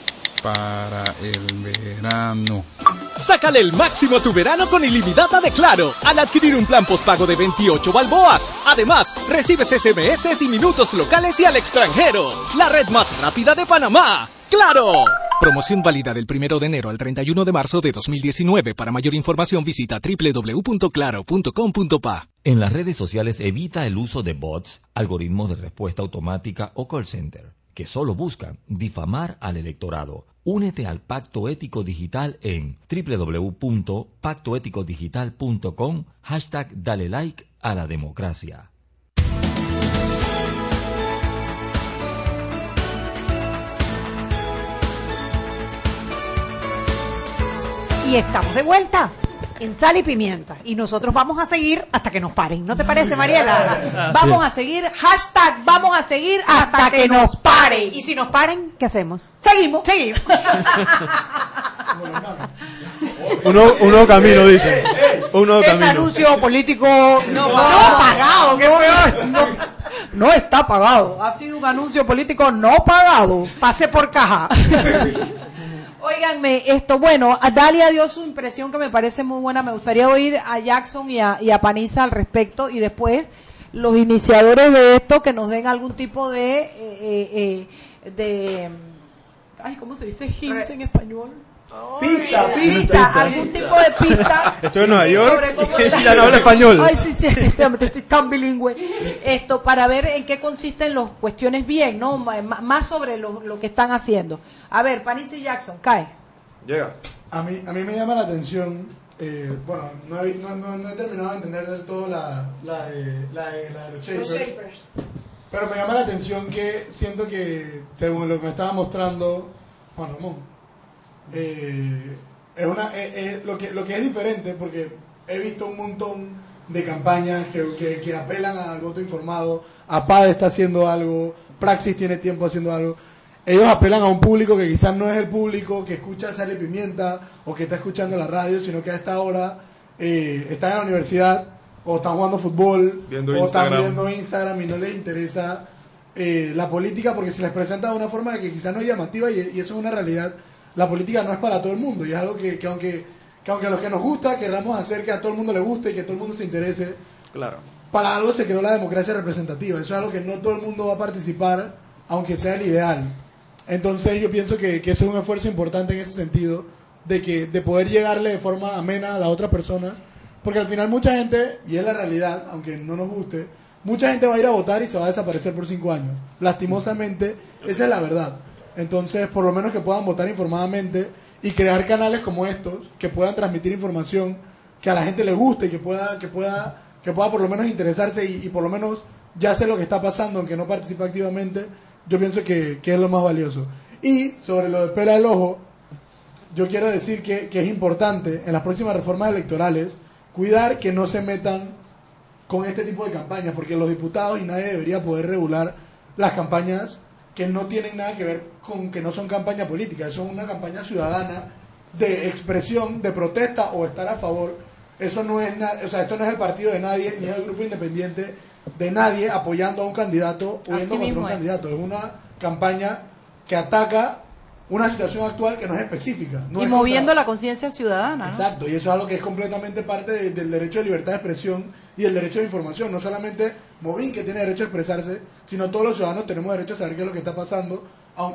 para el verano? Sácale el máximo a tu verano con ilimitada de Claro al adquirir un plan postpago de 28 balboas. Además, recibes SMS y minutos locales y al extranjero. La red más rápida de Panamá. ¡Claro! Promoción válida del 1 de enero al 31 de marzo de 2019. Para mayor información visita www.claro.com.pa. En las redes sociales evita el uso de bots, algoritmos de respuesta automática o call center, que solo buscan difamar al electorado. Únete al Pacto Ético Digital en www.pactoeticodigital.com hashtag dale like a la democracia. Y estamos de vuelta en Sal y Pimienta. Y nosotros vamos a seguir hasta que nos paren. ¿No te parece, Mariela? Vamos a seguir, hashtag, vamos a seguir hasta, que, nos pare. Y si nos paren, ¿qué hacemos? Seguimos. Seguimos. Un nuevo, un nuevo camino, dice. Un nuevo Ese camino. anuncio político No, pagado, qué peor. No, no está pagado. Ha sido un anuncio político no pagado. Pase por caja. Óiganme, esto, bueno, a Dalia dio su impresión que me parece muy buena. Me gustaría oír a Jackson y a, y a Panisa al respecto y después los iniciadores de esto que nos den algún tipo de. eh, eh, eh, de ay, ¿cómo se dice hints en español? Pista, pista, algún tipo de pista. Estoy en Nueva York sobre cómo y la- ya no habla español. Ay, sí, sí, estoy, estoy tan bilingüe. Esto, para ver en qué consisten las cuestiones bien, ¿no? Más sobre lo, lo que están haciendo. A ver, Panisa y Jackson, cae. Llega. A mí, a mí me llama la atención, eh, bueno, no he, no, no- no he terminado de entender del todo la, la, de, la, de, la de los Shapers, pero me llama la atención que siento que, según lo que me estaba mostrando Juan Ramón, eh, es una, es- es lo, que, lo que es diferente, porque he visto un montón de campañas que, que, que apelan al voto informado, APAD está haciendo algo, Praxis tiene tiempo haciendo algo. Ellos apelan a un público que quizás no es el público que escucha Sal y Pimienta o que está escuchando la radio, sino que a esta hora eh, está en la universidad o están jugando fútbol Viendo o están Instagram. viendo Instagram y no les interesa eh, la política porque se les presenta de una forma que quizás no es llamativa y, y eso es una realidad. La política no es para todo el mundo y es algo que, que aunque, que aunque a los que nos gusta querramos hacer que a todo el mundo le guste y que todo el mundo se interese, Claro. para algo se creó la democracia representativa. Eso es algo que no todo el mundo va a participar, aunque sea el ideal. Entonces yo pienso que, que eso es un esfuerzo importante en ese sentido, de, que, de poder llegarle de forma amena a la otra persona, porque al final mucha gente, y es la realidad, aunque no nos guste, mucha gente va a ir a votar y se va a desaparecer por cinco años. Lastimosamente, esa es la verdad. Entonces, por lo menos que puedan votar informadamente y crear canales como estos, que puedan transmitir información que a la gente le guste y que pueda, que pueda, que pueda por lo menos interesarse y, por lo menos ya sé lo que está pasando, aunque no participe activamente, yo pienso que, que es lo más valioso. Y sobre lo de pela del ojo, yo quiero decir que, que es importante en las próximas reformas electorales cuidar que no se metan con este tipo de campañas, porque los diputados y nadie debería poder regular las campañas que no tienen nada que ver con que no son campaña política, son una campaña ciudadana de expresión, de protesta o estar a favor. Eso no es, na- o sea, esto no es el partido de nadie, ni es el grupo independiente de nadie apoyando a un candidato o yendo contra un es. candidato. Es una campaña que ataca una situación actual que no es específica. no y es moviendo contra- la conciencia ciudadana. ¿no? Exacto, y eso es algo que es completamente parte de- del derecho de libertad de expresión y el derecho de información. No solamente Movín, que tiene derecho a expresarse, sino todos los ciudadanos tenemos derecho a saber qué es lo que está pasando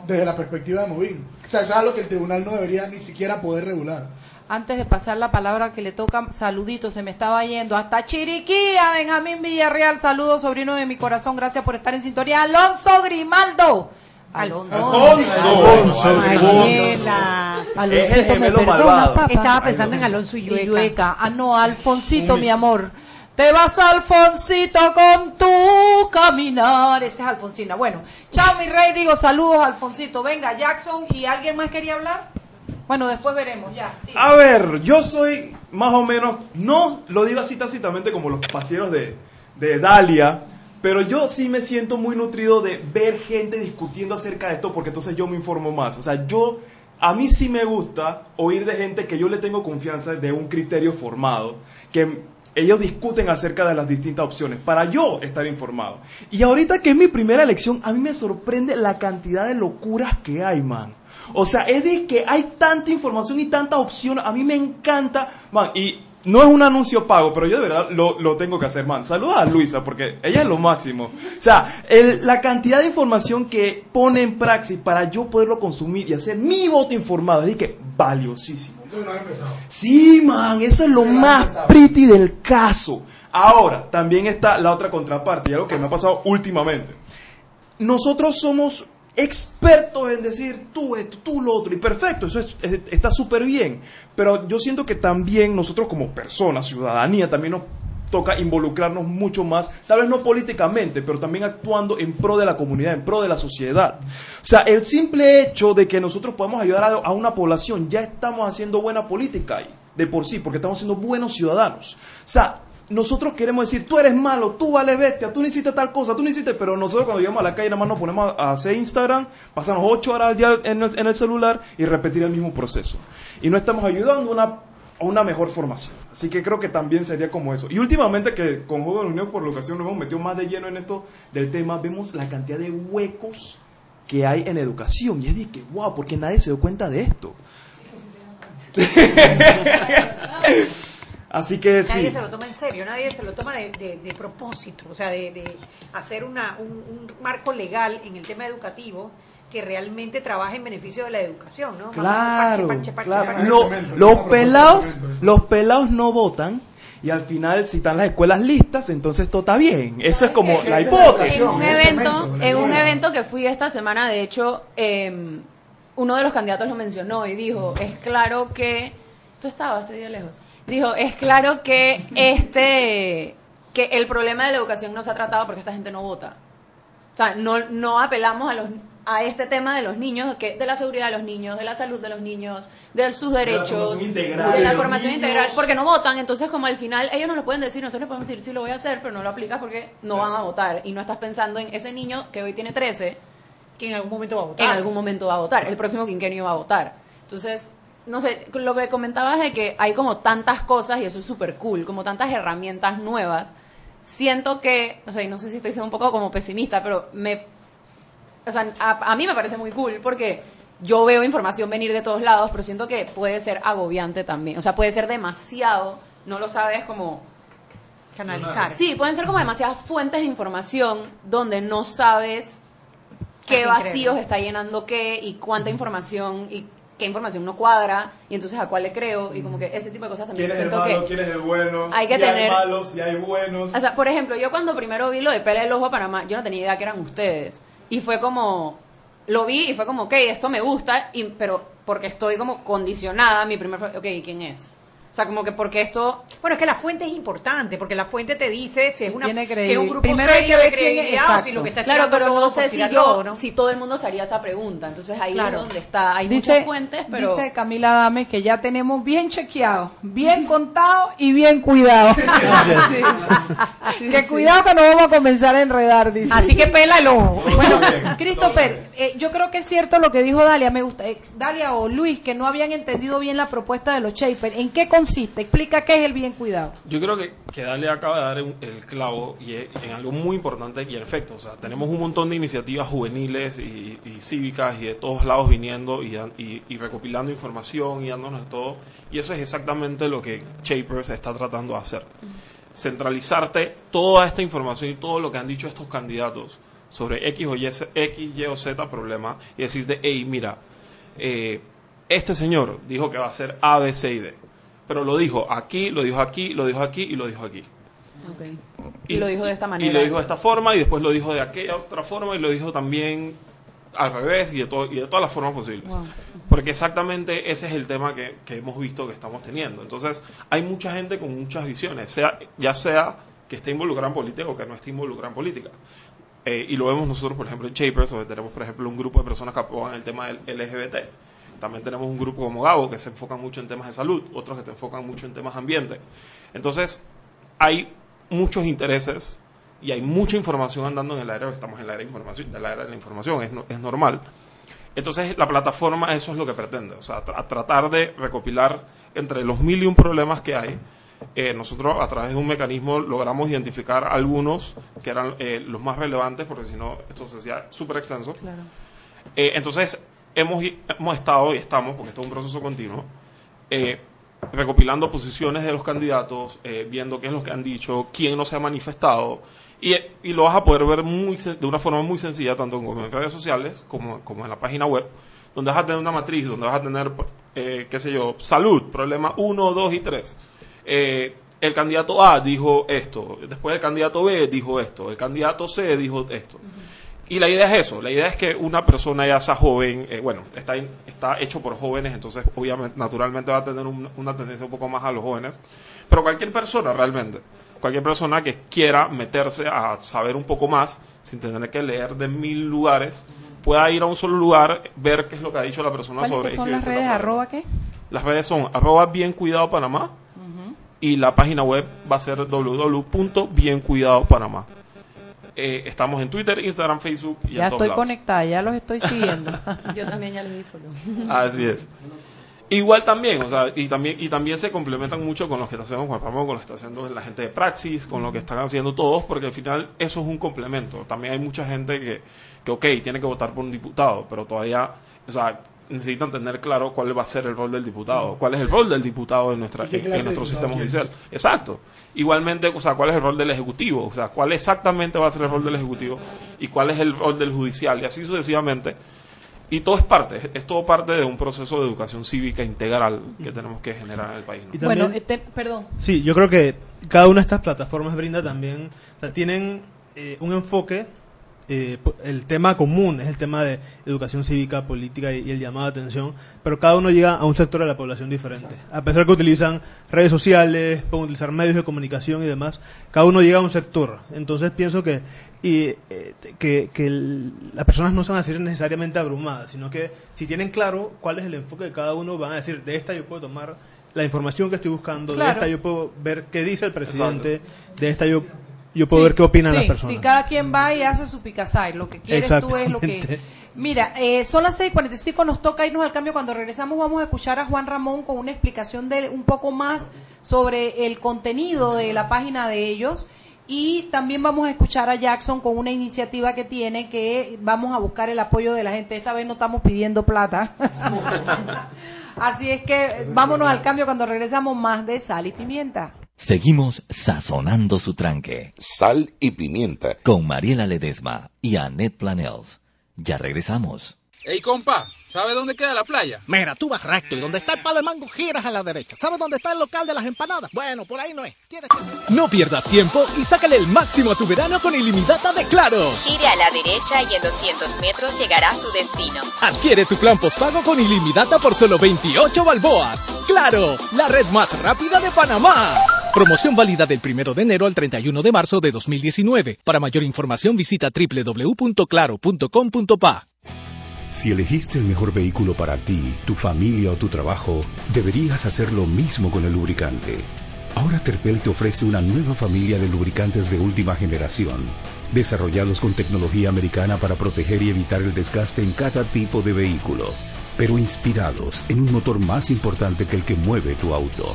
desde la perspectiva de Movín. O sea, eso es algo que el tribunal no debería ni siquiera poder regular. Antes de pasar la palabra que le toca, saludito, se me estaba yendo hasta Chiriquía, Benjamín Villarreal, saludos, sobrino de mi corazón, gracias por estar en sintonía. Alonso Grimaldo. Alonso. Alonso. Mariela. Ese Alonsito, me perdona, papá. Estaba pensando en Alonso y Llueca. Ah, no, Alfonsito, mi amor. Te vas, Alfonsito, con tu caminar. Ese es Alfonsina. Bueno, chao, mi rey. Digo saludos, Alfonsito. Venga, Jackson. ¿Y alguien más quería hablar? Bueno, después veremos, ya. Sí. A ver, yo soy más o menos, no lo digo así tácitamente como los paseros de, de Dalia, pero yo sí me siento muy nutrido de ver gente discutiendo acerca de esto porque entonces yo me informo más. O sea, yo, a mí sí me gusta oír de gente que yo le tengo confianza de un criterio formado, que ellos discuten acerca de las distintas opciones para yo estar informado. Y ahorita que es mi primera elección, a mí me sorprende la cantidad de locuras que hay, man. O sea, es de que hay tanta información y tanta opción. A mí me encanta, man. Y no es un anuncio pago, pero yo de verdad lo, lo tengo que hacer, man. Saluda a Luisa, porque ella es lo máximo. O sea, el- la cantidad de información que pone en praxis para yo poderlo consumir y hacer mi voto informado es que valiosísimo. Eso no ha empezado. Sí, man, eso es lo más pretty del caso. Ahora, también está la otra contraparte, y algo que me ha pasado últimamente. Nosotros somos expertos en decir tú esto, tú lo otro, y perfecto, eso es- es- está súper bien. Pero yo siento que también nosotros como personas, ciudadanía, también nos toca involucrarnos mucho más, tal vez no políticamente, pero también actuando en pro de la comunidad, en pro de la sociedad. O sea, el simple hecho de que nosotros podamos ayudar a, a una población, ya estamos haciendo buena política ahí, de por sí, porque estamos siendo buenos ciudadanos. O sea, nosotros queremos decir, tú eres malo, tú vales bestia, tú no hiciste tal cosa, tú no hiciste, pero nosotros cuando llegamos a la calle nada más nos ponemos a hacer Instagram, pasamos ocho horas al día en el, en el celular y repetir el mismo proceso. Y no estamos ayudando a una, a una mejor formación. Así que creo que también sería como eso. Y últimamente que con Joven Unidos por la ocasión nos hemos metido más de lleno en esto del tema, vemos la cantidad de huecos que hay en educación. Y es de que, wow, porque nadie se dio cuenta de esto. Así que sí. Nadie se lo toma en serio, nadie se lo toma de, de- de propósito, o sea, de, de hacer una, un, un marco legal en el tema educativo que realmente trabaje en beneficio de la educación, ¿no? Claro, Parche, parche, claro. parche, Lo- los pelados, los pelados no votan y al final si están las escuelas listas, entonces todo está bien. Eso es como la hipótesis. En un evento, en un evento que fui esta semana, de hecho, eh, uno de los candidatos lo mencionó y dijo, es claro que tú estabas, te dio lejos. Dijo, es claro que este que el problema de la educación no se ha tratado porque esta gente no vota. O sea, no, no apelamos a los a este tema de los niños, que de la seguridad de los niños, de la salud de los niños, de sus la derechos, formación integral de de la formación integral, porque no votan, entonces como al final ellos no lo pueden decir, nosotros le podemos decir sí lo voy a hacer, pero no lo aplicas porque no van a votar y no estás pensando en ese niño que hoy tiene 13 que en algún momento va a votar. en algún momento va a votar, el próximo quinquenio va a votar. Entonces, no sé, lo que comentabas de que hay como tantas cosas y eso es súper cool, como tantas herramientas nuevas. Siento que, no sé, no sé si estoy siendo un poco como pesimista, pero me o sea, a, a mí me parece muy cool porque yo veo información venir de todos lados, pero siento que puede ser agobiante también. O sea, puede ser demasiado, no lo sabes como canalizar. Sí, pueden ser como demasiadas fuentes de información donde no sabes qué vacíos está llenando qué y cuánta información y qué información no cuadra y entonces a cuál le creo y como que ese tipo de cosas también ¿Quién es el malo? que ¿Quién es el bueno? hay que si tener- hay malos, si hay buenos. o sea, por ejemplo, yo cuando primero vi lo de Pele del Ojo a Panamá, yo no tenía idea que eran ustedes. Y fue como, lo vi y fue como, ok, esto me gusta, y, pero porque estoy como condicionada, mi primer fue, ok, ¿quién es? O sea, como que porque esto... Bueno, es que la fuente es importante, porque la fuente te dice si es, una, tiene si es un grupo primero hay que serio de ver quién es, o si exacto. lo que está Claro, pero no sé si yo, todo, ¿no? si todo el mundo se haría esa pregunta. Entonces ahí Claro. es donde está. Hay dice, muchas fuentes, pero... dice Camila Dame que ya tenemos bien chequeado, bien contado y bien cuidado. Sí. que cuidado que no vamos a comenzar a enredar, dice. Así que pela el ojo. Bueno, Christopher, eh, yo creo que es cierto lo que dijo Dalia, me gusta, eh, Dalia o Luis, que no habían entendido bien la propuesta de los Shaper. ¿En qué consiste? Explica qué es el bien cuidado. Yo creo que, que Dale acaba de dar el clavo y en algo muy importante y en efecto, o sea, tenemos un montón de iniciativas juveniles y, cívicas y de todos lados viniendo y, y- y recopilando información y dándonos de todo y eso es exactamente lo que Shapers está tratando de hacer. Centralizarte toda esta información y todo lo que han dicho estos candidatos sobre X o Y, X, Y o Z problema y decirte, hey, mira, eh, este señor dijo que va a hacer A, B, C y D. Pero lo dijo aquí, lo dijo aquí, lo dijo aquí y lo dijo aquí. Y, lo dijo de esta manera. Y lo dijo de esta forma y después lo dijo de aquella otra forma y lo dijo también al revés y de, todo, y de todas las formas posibles. Wow. Porque exactamente ese es el tema que, que hemos visto que estamos teniendo. Entonces, hay mucha gente con muchas visiones, sea, ya sea que esté involucrada en política o que no esté involucrada en política. Eh, y lo vemos nosotros, por ejemplo, en Shapers, donde tenemos, por ejemplo, un grupo de personas que apoyan el tema del LGBT. También tenemos un grupo como Gabo que se enfoca mucho en temas de salud, otros que se enfocan mucho en temas de ambiente. Entonces, hay muchos intereses y hay mucha información andando en el aire, estamos en el área de información, de la información, es, es normal. Entonces, la plataforma eso es lo que pretende, o sea, a tratar de recopilar entre los mil y un problemas que hay, eh, nosotros a través de un mecanismo logramos identificar algunos que eran eh, los más relevantes, porque si no, esto se hacía súper extenso. Eh, entonces, hemos, hemos estado y estamos, porque esto es un proceso continuo, recopilando posiciones de los candidatos, viendo qué es lo que han dicho, quién no se ha manifestado, y, lo vas a poder ver muy, de una forma muy sencilla, tanto en redes sociales como, en la página web, donde vas a tener una matriz, donde vas a tener, qué sé yo, salud, problema 1, 2 y 3 eh, el candidato A dijo esto, después el candidato B dijo esto, el candidato C dijo esto. Y la idea es eso, la idea es que una persona ya sea joven, eh, bueno, está, está hecho por jóvenes, entonces obviamente, naturalmente va a tener una tendencia un poco más a los jóvenes, pero cualquier persona realmente, cualquier persona que quiera meterse a saber un poco más, sin tener que leer de mil lugares, pueda ir a un solo lugar, ver qué es lo que ha dicho la persona sobre... ¿Cuáles son las redes? ¿Arroba qué? Las redes son arroba bien cuidado Panamá, y la página web va a ser www.biencuidadopanamá. Eh, estamos en Twitter, Instagram, Facebook y Ya estoy conectada, ya los estoy siguiendo. Yo también ya les di follow. Así es. Igual también, o sea, y también, y también se complementan mucho con lo que está haciendo Juan Ramón, con lo que está haciendo la gente de Praxis, con lo que están haciendo todos, porque al final eso es un complemento. También hay mucha gente que, que ok, tiene que votar por un diputado, pero todavía, o sea, necesitan tener claro cuál va a ser el rol del diputado, cuál es el rol del diputado en, nuestra, en, nuestro sistema judicial. Exacto. Igualmente, o sea, cuál es el rol del ejecutivo, o sea, cuál exactamente va a ser el rol del ejecutivo y cuál es el rol del judicial y así sucesivamente. Y todo es parte, es todo parte de un proceso de educación cívica integral que tenemos que generar en el país. bueno, este, perdón. Sí, yo creo que cada una de estas plataformas brinda también, o sea, tienen eh, un enfoque eh, el tema común es el tema de educación cívica, política y, el llamado de atención, pero cada uno llega a un sector de la población diferente. A pesar que utilizan redes sociales, pueden utilizar medios de comunicación y demás, cada uno llega a un sector. Entonces pienso que, y, eh, que, las personas no se van a ser necesariamente abrumadas, sino que si tienen claro cuál es el enfoque de cada uno, van a decir, de esta yo puedo tomar la información que estoy buscando, de esta yo puedo ver qué dice el presidente, de esta yo yo puedo ver qué opinan las personas. Si cada quien va y hace su picasay, lo que quieres tú es lo que... Mira, eh, son las 6.45, nos toca irnos al cambio. Cuando regresamos vamos a escuchar a Juan Ramón con una explicación de un poco más sobre el contenido de la página de ellos. Y también vamos a escuchar a Jackson con una iniciativa que tiene que vamos a buscar el apoyo de la gente. Esta vez no estamos pidiendo plata. Así es que vámonos al cambio cuando regresamos más de sal y pimienta. Seguimos sazonando su tranque. Sal y pimienta. Con Mariela Ledesma y Annette Planels. Ya regresamos. Ey, compa, ¿sabe dónde queda la playa? Mira, tú vas recto y donde está el palo de mango giras a la derecha. ¿Sabes dónde está el local de las empanadas? Bueno, por ahí no es. No pierdas tiempo y sácale el máximo a tu verano con ilimitada de Claro. Gire a la derecha y en 200 metros llegará a su destino. Adquiere tu plan postpago con ilimitada por solo 28 balboas. Claro, la red más rápida de Panamá. Promoción válida del 1 de enero al 31 de marzo de 2019. Para mayor información visita www.claro.com.pa. Si elegiste el mejor vehículo para ti, tu familia o tu trabajo, deberías hacer lo mismo con el lubricante. Ahora Terpel te ofrece una nueva familia de lubricantes de última generación, desarrollados con tecnología americana para proteger y evitar el desgaste en cada tipo de vehículo, pero inspirados en un motor más importante que el que mueve tu auto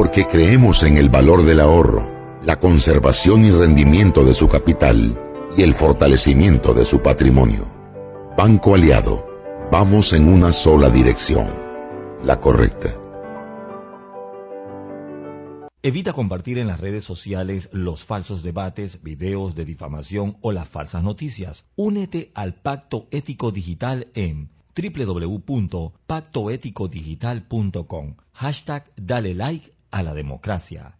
porque creemos en el valor del ahorro, la conservación y rendimiento de su capital y el fortalecimiento de su patrimonio. Banco Aliado, vamos en una sola dirección, la correcta. Evita compartir en las redes sociales los falsos debates, videos de difamación o las falsas noticias. Únete al Pacto Ético Digital en www.pactoeticodigital.com. Hashtag Dale like a la democracia.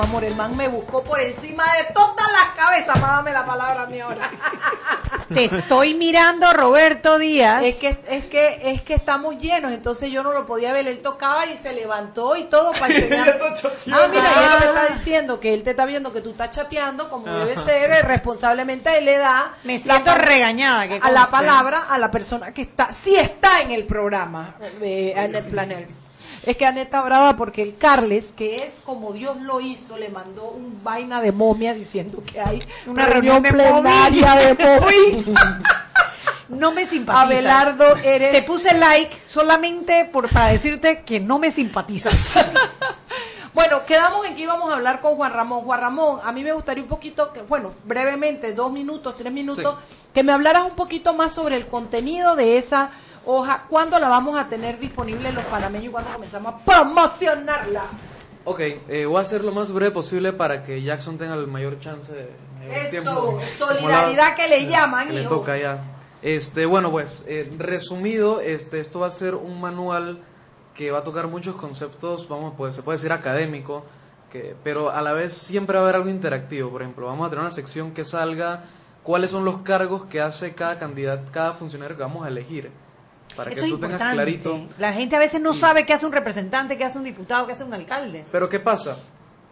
Amor, el man me buscó por encima de todas las cabezas. Mándame la palabra a mí ahora. Te estoy mirando, Roberto Díaz. Es que, es que, es que estamos llenos, entonces yo no lo podía ver. Él tocaba y se levantó y todo para enseñar. ah, mira, él te está diciendo que él te está viendo que tú estás chateando como debe ser, eh, responsablemente él le da. Me siento regañada. a la palabra a la persona que está, sí está en el programa de Annette Planels. Es que Aneta brava porque el Carles, que es como Dios lo hizo, le mandó un vaina de momia diciendo que hay una reunión, plenaria de momia. no me simpatizas. Abelardo, eres... Te puse like solamente por, para decirte que no me simpatizas. bueno, quedamos en que íbamos a hablar con Juan Ramón. Juan Ramón, a mí me gustaría un poquito, que, bueno, brevemente, dos minutos, tres minutos, que me hablaras un poquito más sobre el contenido de esa hoja, ¿cuándo la vamos a tener disponible los panameños y cuándo comenzamos a promocionarla? Ok, eh, voy a hacer lo más breve posible para que Jackson tenga el mayor chance de... Eso, solidaridad que le llaman. Que le toca ya. Este, bueno, pues, eh, resumido, este, esto va a ser un manual que va a tocar muchos conceptos, vamos, pues, se puede decir académico, que, pero a la vez siempre va a haber algo interactivo. Por ejemplo, vamos a tener una sección que salga cuáles son los cargos que hace cada candidato, cada funcionario que vamos a elegir para que tú tengas clarito. La gente a veces no sabe qué hace un representante, qué hace un diputado, qué hace un alcalde. Pero ¿qué pasa?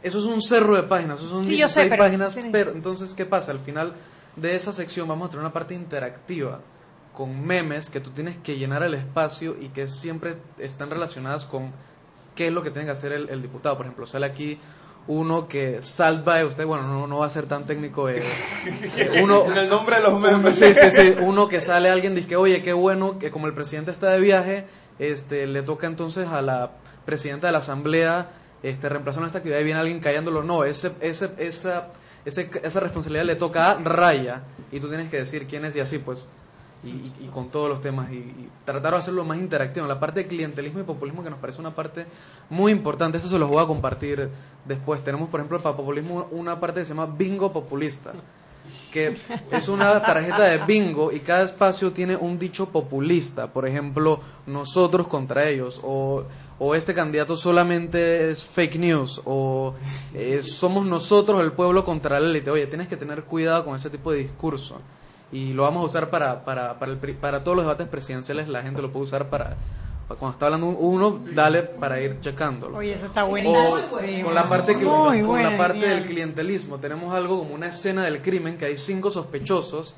Eso es un cerro de páginas, eso son 16 páginas, pero entonces ¿qué pasa? Al final de esa sección vamos a tener una parte interactiva con memes que tú tienes que llenar el espacio y que siempre están relacionadas con qué es lo que tiene que hacer el, el diputado. Por ejemplo, sale aquí uno que salva usted, bueno, no, no va a ser tan técnico. Eh, uno, en el nombre de los memes. Sí, sí, sí. Uno que sale alguien dice que, oye, qué bueno que como el presidente está de viaje, este, le toca entonces a la presidenta de la asamblea este, reemplazar esta actividad y viene alguien callándolo. No, ese, ese, esa, ese, esa responsabilidad le toca a Raya y tú tienes que decir quién es y así, pues y, con todos los temas y, tratar de hacerlo más interactivo. La parte de clientelismo y populismo que nos parece una parte muy importante, esto se los voy a compartir después. Tenemos, por ejemplo, para populismo una parte que se llama bingo populista, que es una tarjeta de bingo y cada espacio tiene un dicho populista. Por ejemplo, nosotros contra ellos o, o este candidato solamente es fake news o eh, somos nosotros el pueblo contra la élite. Oye, tienes que tener cuidado con ese tipo de discurso y lo vamos a usar para, para, para, el, para todos los debates presidenciales, la gente lo puede usar para, cuando está hablando uno, dale para ir checándolo. Oye, eso está buenísimo. con la parte, con la parte del clientelismo, tenemos algo como una escena del crimen, que hay cinco sospechosos,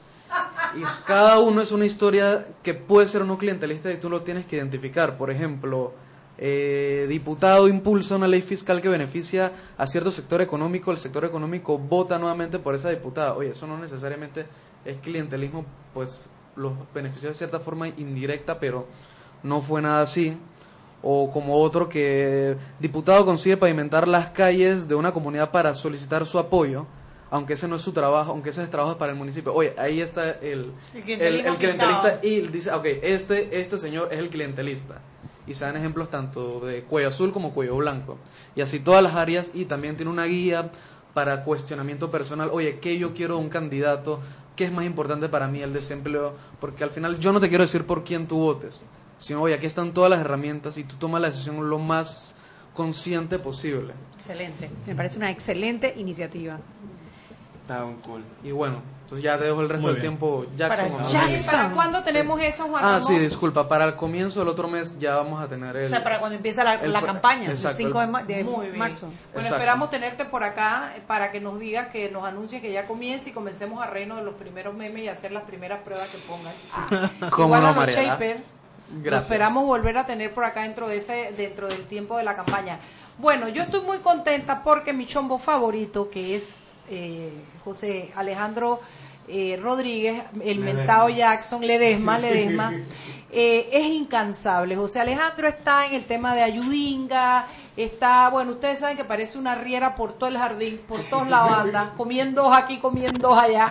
y cada uno es una historia que puede ser uno clientelista y tú lo tienes que identificar. Por ejemplo, eh, diputado impulsa una ley fiscal que beneficia a cierto sector económico, el sector económico vota nuevamente por esa diputada. Oye, eso no necesariamente es clientelismo, pues los benefició de cierta forma indirecta, pero no fue nada así. O como otro que diputado consigue pavimentar las calles de una comunidad para solicitar su apoyo, aunque ese no es su trabajo, aunque ese es trabajo para el municipio. Oye, ahí está el, el, clientelista y dice, ok, este, este señor es el clientelista. Y se dan ejemplos tanto de cuello azul como cuello blanco. Y así todas las áreas y también tiene una guía para cuestionamiento personal. Oye, ¿qué yo quiero de un candidato? qué es más importante para mí el desempleo, porque al final yo no te quiero decir por quién tú votes, sino, oye, aquí están todas las herramientas y tú tomas la decisión lo más consciente posible. Excelente, me parece una excelente iniciativa. Está un cool. Y bueno, entonces ya te dejo el resto Muy del tiempo Jackson. Para. Jackson. ¿Para cuándo tenemos eso, Juan Ah, Ramón? sí, disculpa. Para el comienzo del otro mes ya vamos a tener el... O sea, para cuando empieza la, el la campaña, Exacto, el 5 de, el- ma- de Muy bien. marzo. Bueno, Exacto. esperamos tenerte por acá eh, para que nos digas, que nos anuncies que ya comience y comencemos a reino de los primeros memes y hacer las primeras pruebas que pongan. ¿Cómo Igual no, a los Gracias. esperamos volver a tener por acá dentro de ese dentro del tiempo de la campaña. Bueno, yo estoy muy contenta porque mi chombo favorito, que es eh, José Alejandro eh, Rodríguez, el Ledesma. mentado Jackson, Ledesma, Ledesma, eh, es incansable. José Alejandro está en el tema de Ayudinga, está, bueno, ustedes saben que parece una riera por todo el jardín, por todas las bandas, comiendo aquí, comiendo allá.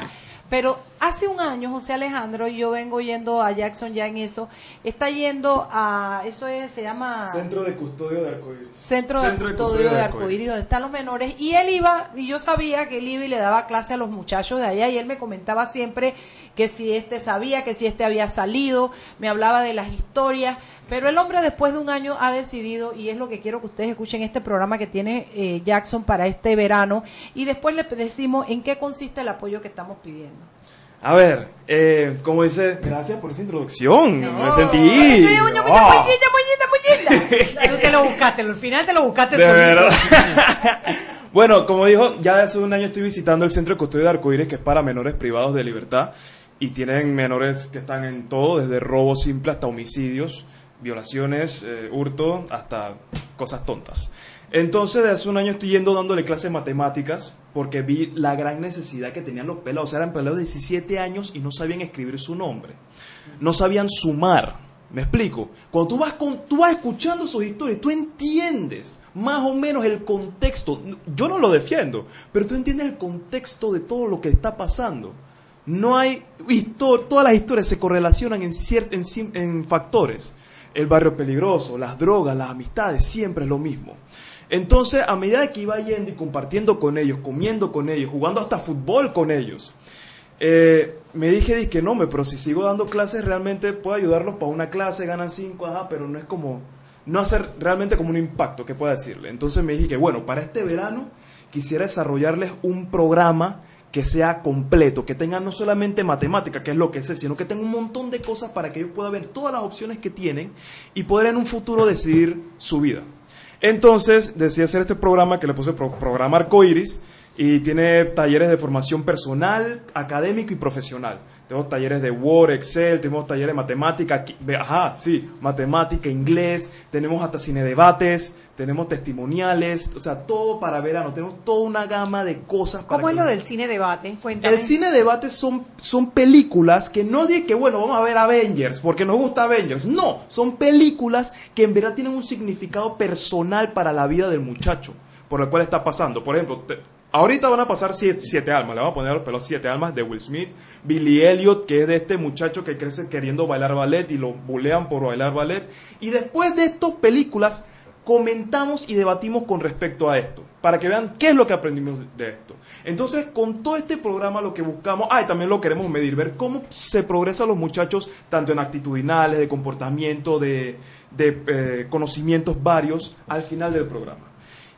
Pero hace un año, José Alejandro, y yo vengo yendo a Jackson ya en eso, está yendo a, eso es, se llama... Centro de Custodio de Arcoíris. Centro, de Custodio de Arcoíris, donde están los menores. Y él iba, y yo sabía que él iba y le daba clase a los muchachos de allá, y él me comentaba siempre que si este sabía, que si este había salido, me hablaba de las historias. Pero el hombre después de un año ha decidido, y es lo que quiero que ustedes escuchen este programa que tiene eh, Jackson para este verano, y después le decimos en qué consiste el apoyo que estamos pidiendo. A ver, eh, como dice, gracias por esa introducción. Me sentí. Muñita, muñita, muñita. Tú te lo buscaste, al final te lo buscaste de verdad. bueno, como dijo, ya desde hace un año estoy visitando el Centro de Custodio de Arcoíris, que es para menores privados de libertad. Y tienen menores que están en todo, desde robo simple hasta homicidios, violaciones, eh, hurto, hasta cosas tontas. Entonces, desde hace un año estoy yendo dándole clases de matemáticas porque vi la gran necesidad que tenían los pelados. O sea, eran pelados de 17 años y no sabían escribir su nombre. No sabían sumar. ¿Me explico? Cuando tú vas, con, tú vas escuchando sus historias, tú entiendes más o menos el contexto. Yo no lo defiendo, pero tú entiendes el contexto de todo lo que está pasando. No hay todas las historias se correlacionan en, en, en factores. El barrio peligroso, las drogas, las amistades, siempre es lo mismo. Entonces, a medida que iba yendo y compartiendo con ellos, comiendo con ellos, jugando hasta fútbol con ellos, eh, me dije, dije, no, me, pero si sigo dando clases, realmente puedo ayudarlos para una clase, ganan cinco, ajá, pero no es como, no hacer realmente como un impacto, que pueda decirle. Entonces me dije que, bueno, para este verano quisiera desarrollarles un programa que sea completo, que tenga no solamente matemática, que es lo que sé, sino que tenga un montón de cosas para que ellos puedan ver todas las opciones que tienen y poder en un futuro decidir su vida. Entonces decidí hacer este programa que le puse pro- programa Arcoiris y tiene talleres de formación personal, académico y profesional. Tenemos talleres de Word, Excel, tenemos talleres de matemática, ajá, sí, matemática, inglés, tenemos hasta cine debates, tenemos testimoniales, o sea, todo para verano, tenemos toda una gama de cosas para ¿Cómo es lo del cine debate? Cuéntame. el cine debate son, son películas que no dice que, bueno, vamos a ver Avengers porque nos gusta Avengers. No, son películas que en verdad tienen un significado personal para la vida del muchacho por el cual está pasando. Por ejemplo, te- ahorita van a pasar siete, almas, le vamos a poner pelos siete almas de Will Smith, Billy Elliot, que es de este muchacho que crece queriendo bailar ballet y lo bulean por bailar ballet. Y después de estas películas, comentamos y debatimos con respecto a esto, para que vean qué es lo que aprendimos de esto. Entonces, con todo este programa lo que buscamos, ah, y también lo queremos medir, ver cómo se progresa a los muchachos, tanto en actitudinales, de comportamiento, de, de, eh, conocimientos varios, al final del programa.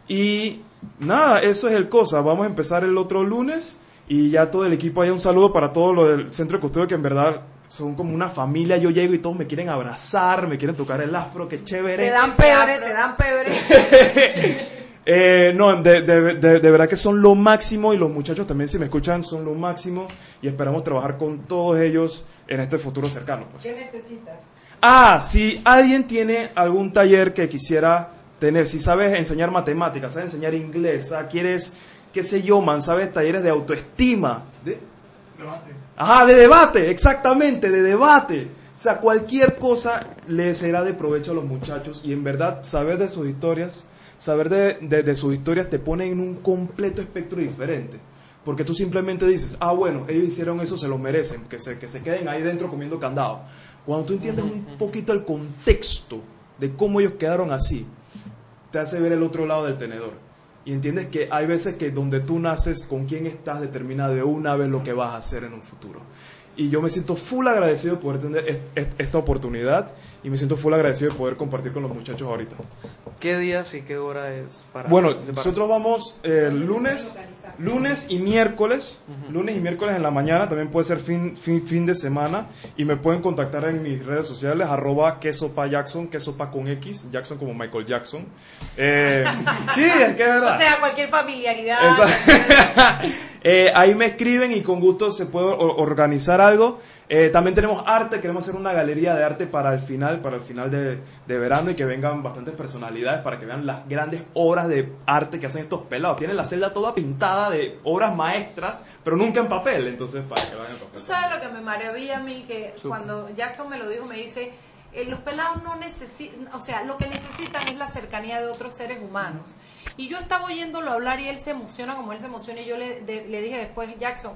Y nada, eso es el cosa. Vamos a empezar el otro lunes y ya todo el equipo, hay un saludo para todo lo del centro de custodio que en verdad son como una familia. Yo llego y todos me quieren abrazar, me quieren tocar el afro, qué chévere. Te dan pebre, te dan pebre. Eh, no, de, de- de- de verdad que son lo máximo y los muchachos también si me escuchan son lo máximo y esperamos trabajar con todos ellos en este futuro cercano. Pues. ¿Qué necesitas? Ah, si alguien tiene algún taller que quisiera tener, si sabes enseñar matemáticas, sabes enseñar inglés, ah, quieres, qué sé yo, man, sabes talleres de autoestima, de, Ajá, de debate, exactamente, de debate. O sea, cualquier cosa le será de provecho a los muchachos y en verdad saber de sus historias, saber de, de- de sus historias te pone en un completo espectro diferente. Porque tú simplemente dices, ah, bueno, ellos hicieron eso, se lo merecen, que se, que se queden ahí dentro comiendo candado. Cuando tú entiendes un poquito el contexto de cómo ellos quedaron así, te hace ver el otro lado del tenedor. Y entiendes que hay veces que donde tú naces, con quién estás, determina de una vez lo que vas a hacer en un futuro. Y yo me siento full agradecido de poder tener esta oportunidad y me siento full agradecido de poder compartir con los muchachos ahorita. ¿Qué días y qué hora es para Bueno, nosotros vamos el lunes, lunes y miércoles, lunes y miércoles en la mañana, también puede ser fin, fin, fin de semana y me pueden contactar en mis redes sociales, arroba quesopa Jackson, quesopa con X, Jackson como Michael Jackson. Eh, sí, es que es verdad. O sea, cualquier familiaridad. Eh, ahí me escriben y con gusto se puede organizar algo. Eh, también tenemos arte, queremos hacer una galería de arte para el final, para el final de, verano y que vengan bastantes personalidades para que vean las grandes obras de arte que hacen estos pelados. Tienen la celda toda pintada de obras maestras, pero nunca en papel, entonces para que vayan en papel. ¿Tú sabes lo que me maravilla a mí? Que cuando Jackson me lo dijo, me dice eh, los pelados no necesitan, o sea, lo que necesitan es la cercanía de otros seres humanos. Y yo estaba oyéndolo hablar y él se emociona como él se emociona y yo le, le dije después, Jackson,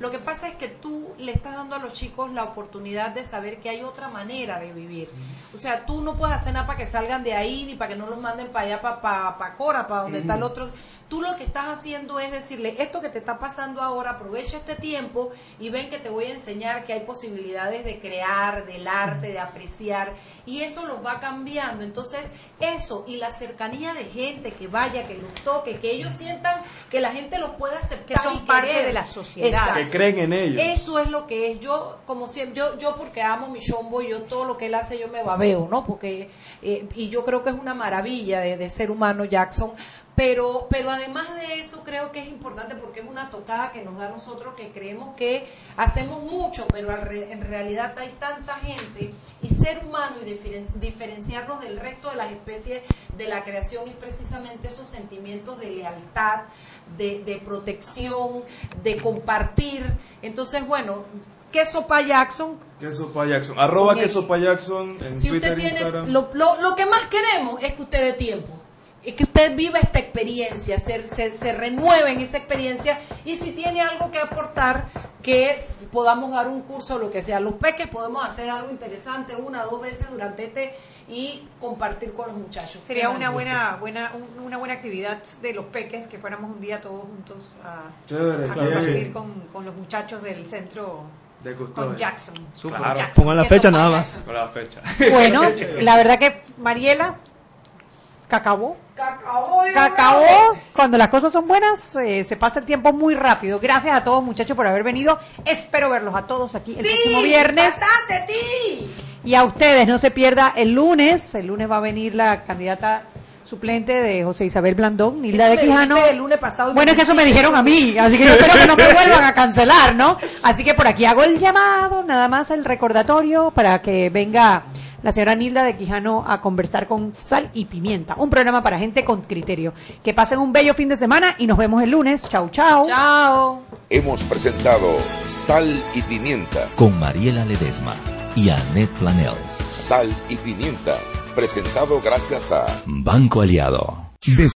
lo que pasa es que tú le estás dando a los chicos la oportunidad de saber que hay otra manera de vivir. O sea, tú no puedes hacer nada para que salgan de ahí ni para que no los manden para allá, para, para, para Cora, para donde está el otro. Tú lo que estás haciendo es decirle, esto que te está pasando ahora, aprovecha este tiempo y ven que te voy a enseñar que hay posibilidades de crear, del arte, de apreciar, y eso los va cambiando. Entonces, eso y la cercanía de gente que vaya, que los toque, que ellos sientan que la gente los puede aceptar. Que son parte de la sociedad. Que creen en ellos. Eso es lo que es. Yo, como siempre, yo, yo porque amo mi chombo, yo todo lo que él hace, yo me babeo, ¿no? Porque, eh, y yo creo que es una maravilla de, de ser humano, Jackson, pero, pero además de eso creo que es importante porque es una tocada que nos da a nosotros que creemos que hacemos mucho, pero en realidad hay tanta gente y ser humano y diferenciarnos del resto de las especies de la creación es precisamente esos sentimientos de lealtad, de, protección, de compartir. Entonces, bueno, queso pa Jackson. Queso pa Jackson. Arroba queso pa Jackson en si Twitter, usted tiene, lo, lo, lo que más queremos es que usted dé tiempo que usted viva esta experiencia, se, se, renueve en esa experiencia y si tiene algo que aportar, que podamos dar un curso o lo que sea. Los peques podemos hacer algo interesante una o dos veces durante este y compartir con los muchachos. Sería una buena, buena, una buena actividad de los peques que fuéramos un día todos juntos a, compartir con, los muchachos del centro de con Jackson. Pongan la fecha nada más. Con la fecha. Bueno, la verdad que Mariela, Cacabó. Cacabó. Cacabó. Cuando las cosas son buenas, eh, se pasa el tiempo muy rápido. Gracias a todos, muchachos, por haber venido. Espero verlos a todos aquí el próximo viernes. Bastante, ti. Y a ustedes, no se pierda el lunes. El lunes va a venir la candidata suplente de José Isabel Blandón, Nilda de Quijano. El lunes pasado bueno, es que eso me dijeron a mí, así que yo espero que no me vuelvan a cancelar, ¿no? Así que por aquí hago el llamado, nada más el recordatorio para que venga la señora Nilda de Quijano a conversar con Sal y Pimienta, un programa para gente con criterio. Que pasen un bello fin de semana y nos vemos el lunes. Chau, chau. Chao. Hemos presentado Sal y Pimienta con Mariela Ledesma y Annette Planels. Sal y Pimienta, presentado gracias a Banco Aliado.